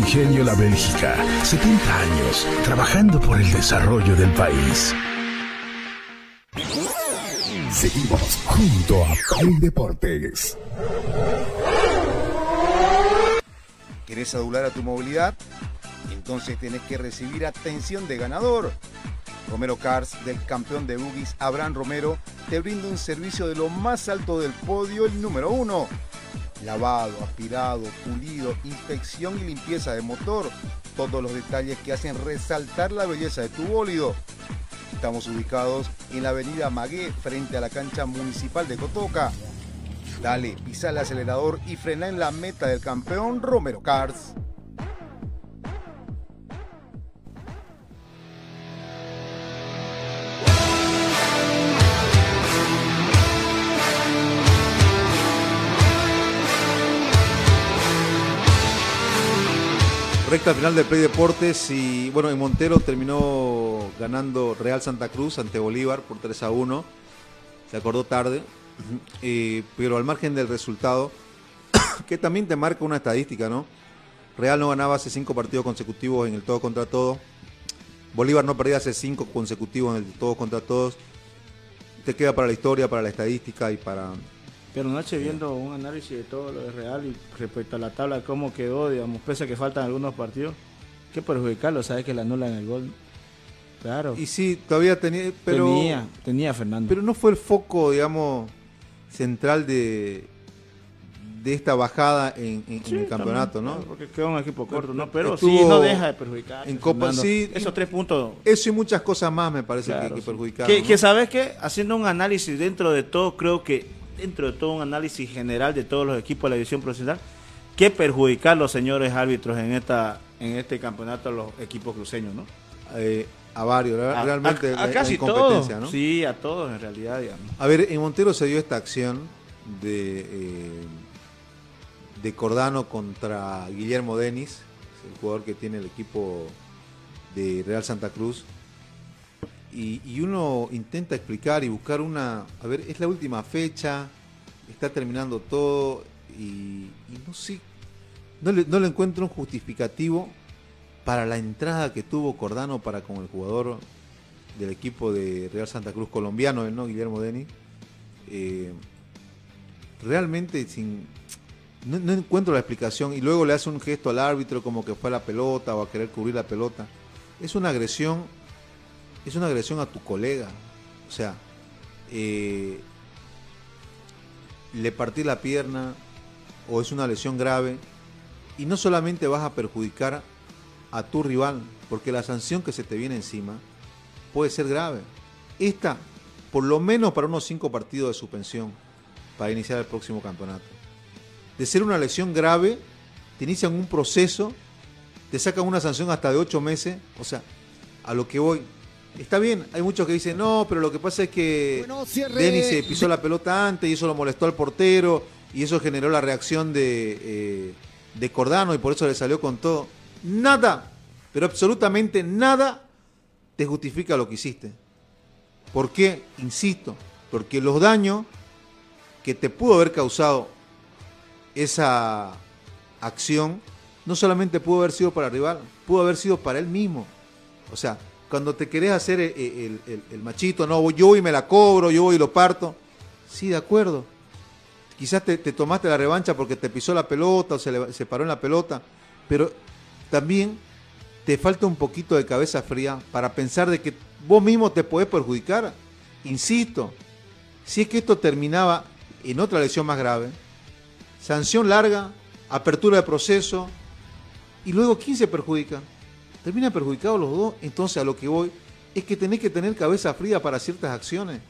Ingenio La Bélgica, 70 años trabajando por el desarrollo del país. Seguimos junto a Play Deportes. ¿Querés adular a tu movilidad? Entonces tenés que recibir atención de ganador. Romero Cars, del campeón de boogies Abraham Romero, te brinda un servicio de lo más alto del podio, el número uno. Lavado, aspirado, pulido, inspección y limpieza de motor. Todos los detalles que hacen resaltar la belleza de tu bólido. Estamos ubicados en la avenida Magué, frente a la cancha municipal de Cotoca. Dale, pisa el acelerador y frena en la meta del campeón Romero Cars. Recta final del Play Deportes y bueno, en Montero terminó ganando Real Santa Cruz ante Bolívar por 3 a 1. Se acordó tarde, eh, pero al margen del resultado, que también te marca una estadística, ¿no? Real no ganaba hace cinco partidos consecutivos en el todo contra todo. Bolívar no perdía hace cinco consecutivos en el todo contra todos. Te queda para la historia, para la estadística y para Pero noche viendo un análisis de todo lo de Real y respecto a la tabla, cómo quedó, digamos, pese a que faltan algunos partidos, qué perjudicarlo, sabes que le anulan el gol. Claro. Y sí, todavía tenía, pero tenía, tenía Fernando. pero no fue el foco, digamos, central de de esta bajada en, en- en Sí, el campeonato, también, ¿no? Porque quedó un equipo corto, ¿no? Pero Estuvo sí, no deja de perjudicar. En Copa, Fernando. sí. Esos tres puntos. Eso y muchas cosas más me parece Claro, que, que sí. perjudicaron. Que, ¿no? que sabes que haciendo un análisis dentro de todo, creo que dentro de todo un análisis general de todos los equipos de la división profesional, que perjudicar los señores árbitros en esta en este campeonato a los equipos cruceños, ¿no? Eh, a varios, A- realmente a, casi todos. ¿no? Sí, a todos en realidad, digamos. A ver, en Montero se dio esta acción de, eh, de Cordano contra Guillermo Denis, el jugador que tiene el equipo de Real Santa Cruz. Y, y uno intenta explicar y buscar una... A ver, es la última fecha, está terminando todo y, no sé, no le, no le encuentro un justificativo para la entrada que tuvo Cordano para con el jugador del equipo de Real Santa Cruz colombiano, ¿no? Guillermo Denis. Eh, realmente sin no, no encuentro la explicación y luego le hace un gesto al árbitro como que fue a la pelota o a querer cubrir la pelota. Es una agresión, es una agresión a tu colega. O sea, eh, le partí la pierna o es una lesión grave y no solamente vas a perjudicar a tu rival, porque la sanción que se te viene encima puede ser grave. Esta, por lo menos para unos cinco partidos de suspensión para iniciar el próximo campeonato. De ser una lesión grave, te inician un proceso, te sacan una sanción hasta de ocho meses, o sea, a lo que voy. Está bien, hay muchos que dicen, no, pero lo que pasa es que. Denis se pisó la pelota antes y eso lo molestó al portero y eso generó la reacción de, eh, de Cordano y por eso le salió con todo. Nada, pero absolutamente nada te justifica lo que hiciste. ¿Por qué? Insisto, porque los daños que te pudo haber causado esa acción no solamente pudo haber sido para el rival, pudo haber sido para él mismo. O sea, cuando te querés hacer el, el- el- machito, no, yo voy y me la cobro, yo voy y lo parto. Sí, de acuerdo. quizás te, te tomaste la revancha porque te pisó la pelota o se, se paró en la pelota, pero también te falta un poquito de cabeza fría para pensar de que vos mismo te podés perjudicar. Insisto, si es que esto terminaba en otra lesión más grave, sanción larga, apertura de proceso, y luego ¿quién se perjudica? Terminan perjudicados los dos, entonces a lo que voy es que tenés que tener cabeza fría para ciertas acciones.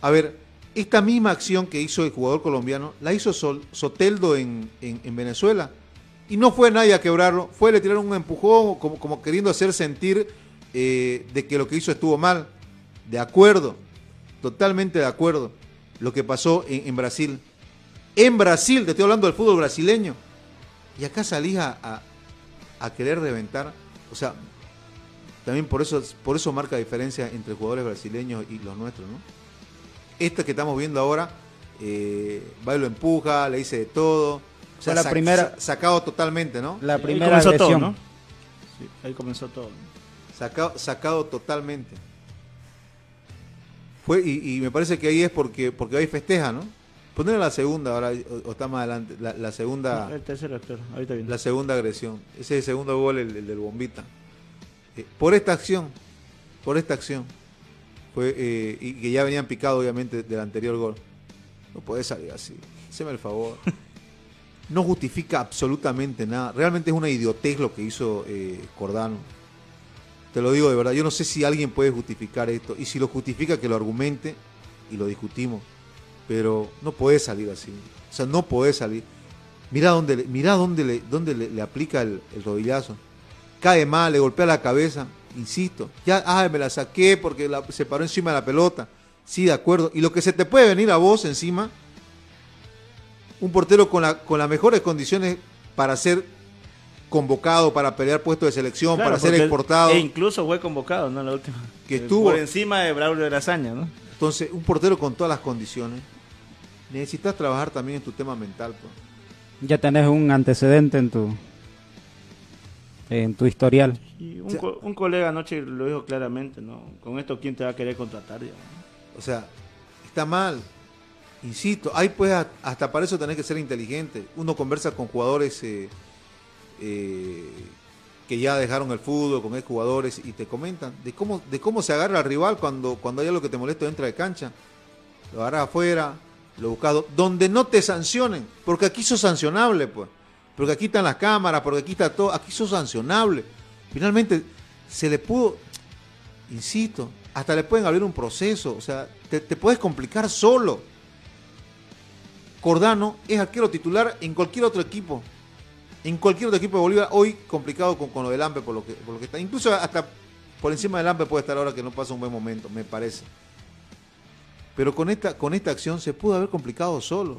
A ver, esta misma acción que hizo el jugador colombiano la hizo Soteldo en, en- en Venezuela. Y no fue nadie a quebrarlo, fue le tiraron un empujón, como, como queriendo hacer sentir eh, de que lo que hizo estuvo mal. De acuerdo, totalmente de acuerdo. Lo que pasó en, Brasil. En Brasil, te estoy hablando del fútbol brasileño. Y acá salís a- a querer reventar. O sea, también por eso, por eso marca diferencia entre jugadores brasileños y los nuestros, ¿no? Esta que estamos viendo ahora, eh, va y lo empuja, le dice de todo. O Fue la sac- primera- sa- sacado totalmente, ¿no? La Ahí primera todo, agresión. ¿no? Sí, ahí comenzó todo. Sacado, sacado totalmente. Fue, y, y me parece que ahí es porque, porque ahí festeja, ¿no? Poner la segunda ahora, o, o está más adelante, la, la segunda. El tercer actor, ahorita viene. La segunda agresión. Ese es el segundo gol, el, el del bombita. Eh, por esta acción, por esta acción, fue, eh, y que ya venían picados obviamente del anterior gol. No puede salir así. Haceme el favor. No justifica absolutamente nada. Realmente es una idiotez lo que hizo eh, Cordano. Te lo digo de verdad. Yo no sé si alguien puede justificar esto. Y si lo justifica, que lo argumente y lo discutimos. Pero no puede salir así. O sea, no puede salir. Mira dónde, le- mira dónde, le, dónde le, le aplica el, el rodillazo. Cae mal, le golpea la cabeza. Insisto. Ya, ah, me la saqué porque la- se paró encima de la pelota. Sí, de acuerdo. Y lo que se te puede venir a vos encima, un portero con, la, con las mejores condiciones para ser convocado, para pelear puesto de selección, Claro, para ser exportado. E incluso fue convocado, ¿no? La última. Que Eh, estuvo- Por encima de Braulio de la Hazaña, ¿no? Entonces, un portero con todas las condiciones, necesitas trabajar también en tu tema mental. pues. Ya tenés un antecedente en tu en tu historial. Y un, co- un colega anoche lo dijo claramente, ¿no? Con esto, ¿quién te va a querer contratar? O sea, está mal. Insisto, ahí pues hasta para eso tenés que ser inteligente. Uno conversa con jugadores eh, eh, que ya dejaron el fútbol, con jugadores y te comentan de cómo, de cómo se agarra al rival cuando, cuando hay algo que te molesta dentro de cancha. Lo agarras afuera, lo buscas do- donde no te sancionen, porque aquí sos sancionable, pues. Porque aquí están las cámaras, porque aquí está todo, aquí sos sancionable. Finalmente, se le pudo, insisto, hasta le pueden abrir un proceso, o sea, te, puedes complicar solo. Cordano es arquero titular en cualquier otro equipo. En cualquier otro equipo de Bolivia, hoy complicado con, con lo del AMPE por lo, que, por lo que está. Incluso hasta por encima del AMPE puede estar ahora que no pasa un buen momento, me parece. Pero con esta, con esta acción se pudo haber complicado solo.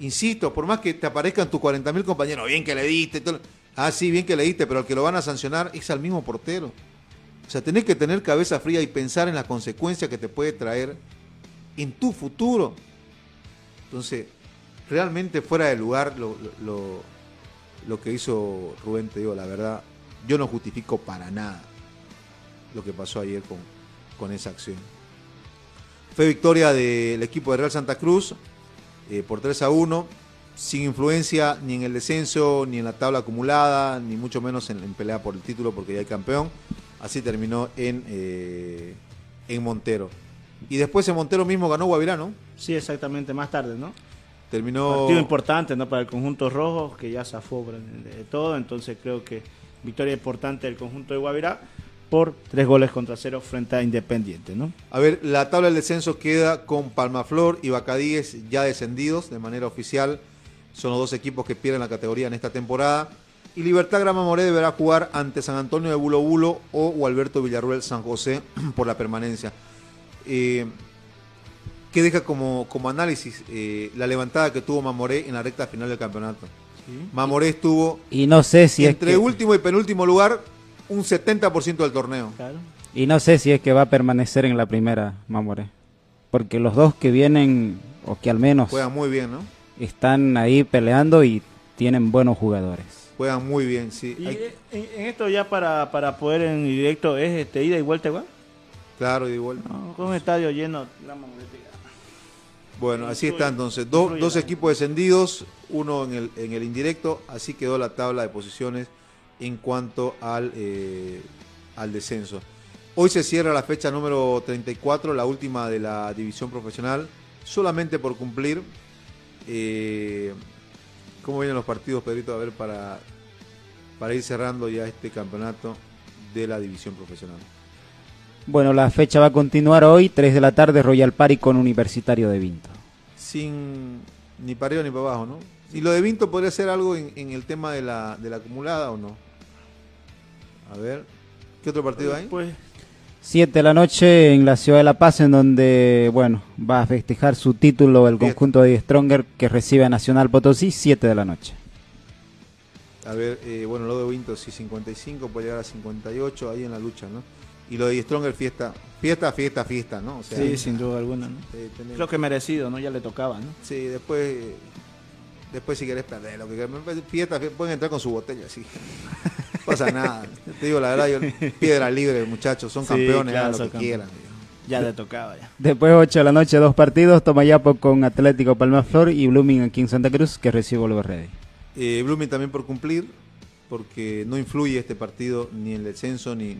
Insisto, por más que te aparezcan tus 40 mil compañeros, bien que le diste. todo- Ah, sí, bien que le diste, pero al que lo van a sancionar es al mismo portero. O sea, tenés que tener cabeza fría y pensar en las consecuencias que te puede traer en tu futuro. Entonces, realmente fuera de lugar lo- lo- lo que hizo Rubén, te digo, la verdad, yo no justifico para nada lo que pasó ayer con, con esa acción. Fue victoria del equipo de Real Santa Cruz eh, por 3 a 1, sin influencia ni en el descenso, ni en la tabla acumulada, ni mucho menos en, en pelea por el título porque ya hay campeón. Así terminó en, eh, en Montero. Y después en Montero mismo ganó Guavirá, ¿no? Sí, exactamente, más tarde, ¿no? Terminó. Partido importante, ¿no? Para el conjunto rojo, que ya zafó de todo. Entonces creo que victoria importante del conjunto de Guavirá por tres goles contra cero frente a Independiente, ¿no? A ver, la tabla del descenso queda con Palmaflor y Bacadíes ya descendidos de manera oficial. Son los dos equipos que pierden la categoría en esta temporada. Y Libertad Grama Moré deberá jugar ante San Antonio de Bulo Bulo o Gualberto Villarruel San José por la permanencia. Eh, ¿Qué deja como, como análisis eh, la levantada que tuvo Mamoré en la recta final del campeonato? Mamoré estuvo Y no sé si es entre que, último y penúltimo lugar un 70% del torneo. y no sé si es que va a permanecer en la primera Mamoré. Porque los dos que vienen o que al menos Juegan muy bien, ¿no? están ahí peleando y tienen buenos jugadores. Juegan muy bien, sí. Y Hay- en, en esto ya para, para poder en directo, ¿es este, ida y vuelta igual? Claro, igual. No, con un estadio lleno, la. Bueno, así está entonces. Do- dos equipos descendidos, uno en el, en el indirecto. Así quedó la tabla de posiciones en cuanto al, eh, al descenso. Hoy se cierra la fecha número 34, la última de la división profesional. Solamente por cumplir. Eh, ¿Cómo vienen los partidos, Pedrito? A ver, para, para ir cerrando ya este campeonato de la división profesional. Bueno, la fecha va a continuar hoy, 3 de la tarde, Royal Party con Universitario de Vinto. Sin ni para arriba ni para abajo, ¿no? ¿Y lo de Vinto podría ser algo en, en el tema de la, de la acumulada o no? A ver, ¿qué otro partido hay? Pues 7 de la noche en la ciudad de La Paz, en donde, bueno, va a festejar su título el conjunto de Stronger que recibe a Nacional Potosí, 7 de la noche. A ver, eh, bueno, lo de Vinto sí, 55, puede llegar a 58, ahí en la lucha, ¿no? Y lo de Stronger, fiesta, fiesta, fiesta, fiesta, ¿no? O sea, sí, sin duda alguna. ¿no? eh, tenemos- Creo que merecido, ¿no? Ya le tocaba, ¿no? Sí, después, eh, después si querés perder, lo que querés, fiesta, fiesta, pueden entrar con su botella, así. No pasa nada. Te digo la verdad, yo, piedra libre, muchachos, son Sí, campeones, claro, hagan lo son que quieran. Ya le tocaba, ya. Después 8 de la noche, dos partidos, Tomayapo con Atlético Palma Flor y Blooming aquí en Santa Cruz que recibe Oliver Ready. Eh, Blooming también por cumplir, porque no influye este partido ni en el descenso, ni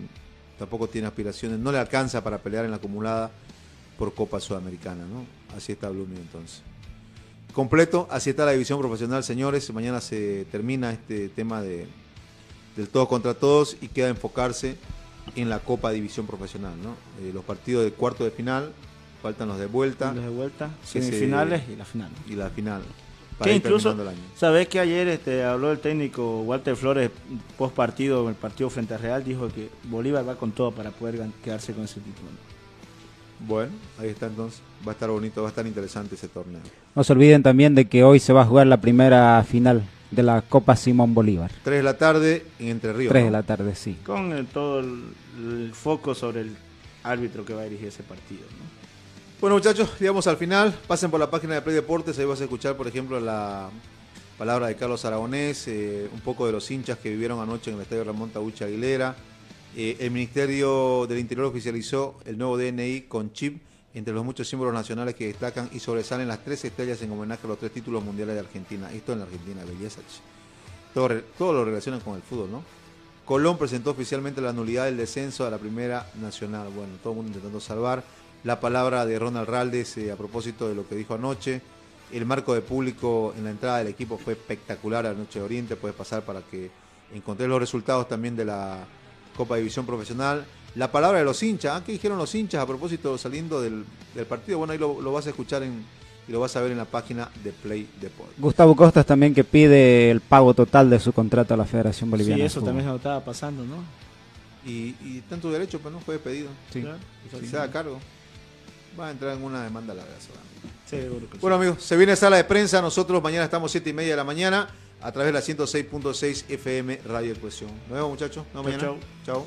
tampoco tiene aspiraciones, no le alcanza para pelear en la acumulada por Copa Sudamericana, ¿no? Así está Blooming entonces. Completo, así está la división profesional, señores. Mañana se termina este tema de, del todos contra todos y queda enfocarse en la Copa División Profesional, ¿no? Eh, los partidos de cuarto de final, faltan los de vuelta. Los de vuelta, que se- semifinales y la final. Y la final. Que para ir incluso, terminando el año. ¿sabés que ayer este, habló el técnico Walter Flores post partido, en el partido frente a Real? Dijo que Bolívar va con todo para poder quedarse con ese título. Bueno, ahí está entonces. Va a estar bonito, va a estar interesante ese torneo. No se olviden también de que hoy se va a jugar la primera final de la Copa Simón Bolívar. 3 de la tarde en Entre Ríos. 3 ¿no? de la tarde, sí. Con el- todo el, el foco sobre el árbitro que va a dirigir ese partido. ¿no? Bueno, muchachos, llegamos al final. Pasen por la página de Play Deportes. Ahí vas a escuchar, por ejemplo, la palabra de Carlos Aragonés, eh, un poco de los hinchas que vivieron anoche en el estadio Ramón Tabucha Aguilera. Eh, el Ministerio del Interior oficializó el nuevo DNI con chip entre los muchos símbolos nacionales que destacan y sobresalen las tres estrellas en homenaje a los tres títulos mundiales de Argentina. Esto en la Argentina, belleza. Todo, todo lo relacionan con el fútbol, ¿no? Colón presentó oficialmente la nulidad del descenso a la Primera Nacional. Bueno, todo el mundo intentando salvar. La palabra de Ronald Raldes eh, a propósito de lo que dijo anoche. El marco de público en la entrada del equipo fue espectacular a la Noche de Oriente. Puedes pasar para que encontré los resultados también de la Copa División Profesional. La palabra de los hinchas. ¿ah? ¿Qué dijeron los hinchas a propósito saliendo del, del partido? Bueno, ahí lo, lo vas a escuchar en, y lo vas a ver en la página de Play Deport. Gustavo Costas también que pide el pago total de su contrato a la Federación Boliviana. Sí, eso también se lo estaba pasando, ¿no? Y, y tu derecho, pero no fue pedido. Sí. Claro, Si se haga cargo. Va a entrar en una demanda larga. seguramente. Seguro que sí. Bueno amigos, se viene sala de prensa. Nosotros mañana estamos 7 y media de la mañana a través de la 106.6 FM Radio Cohesión. Nos vemos muchachos. Nos vemos Chau, mañana. Chao.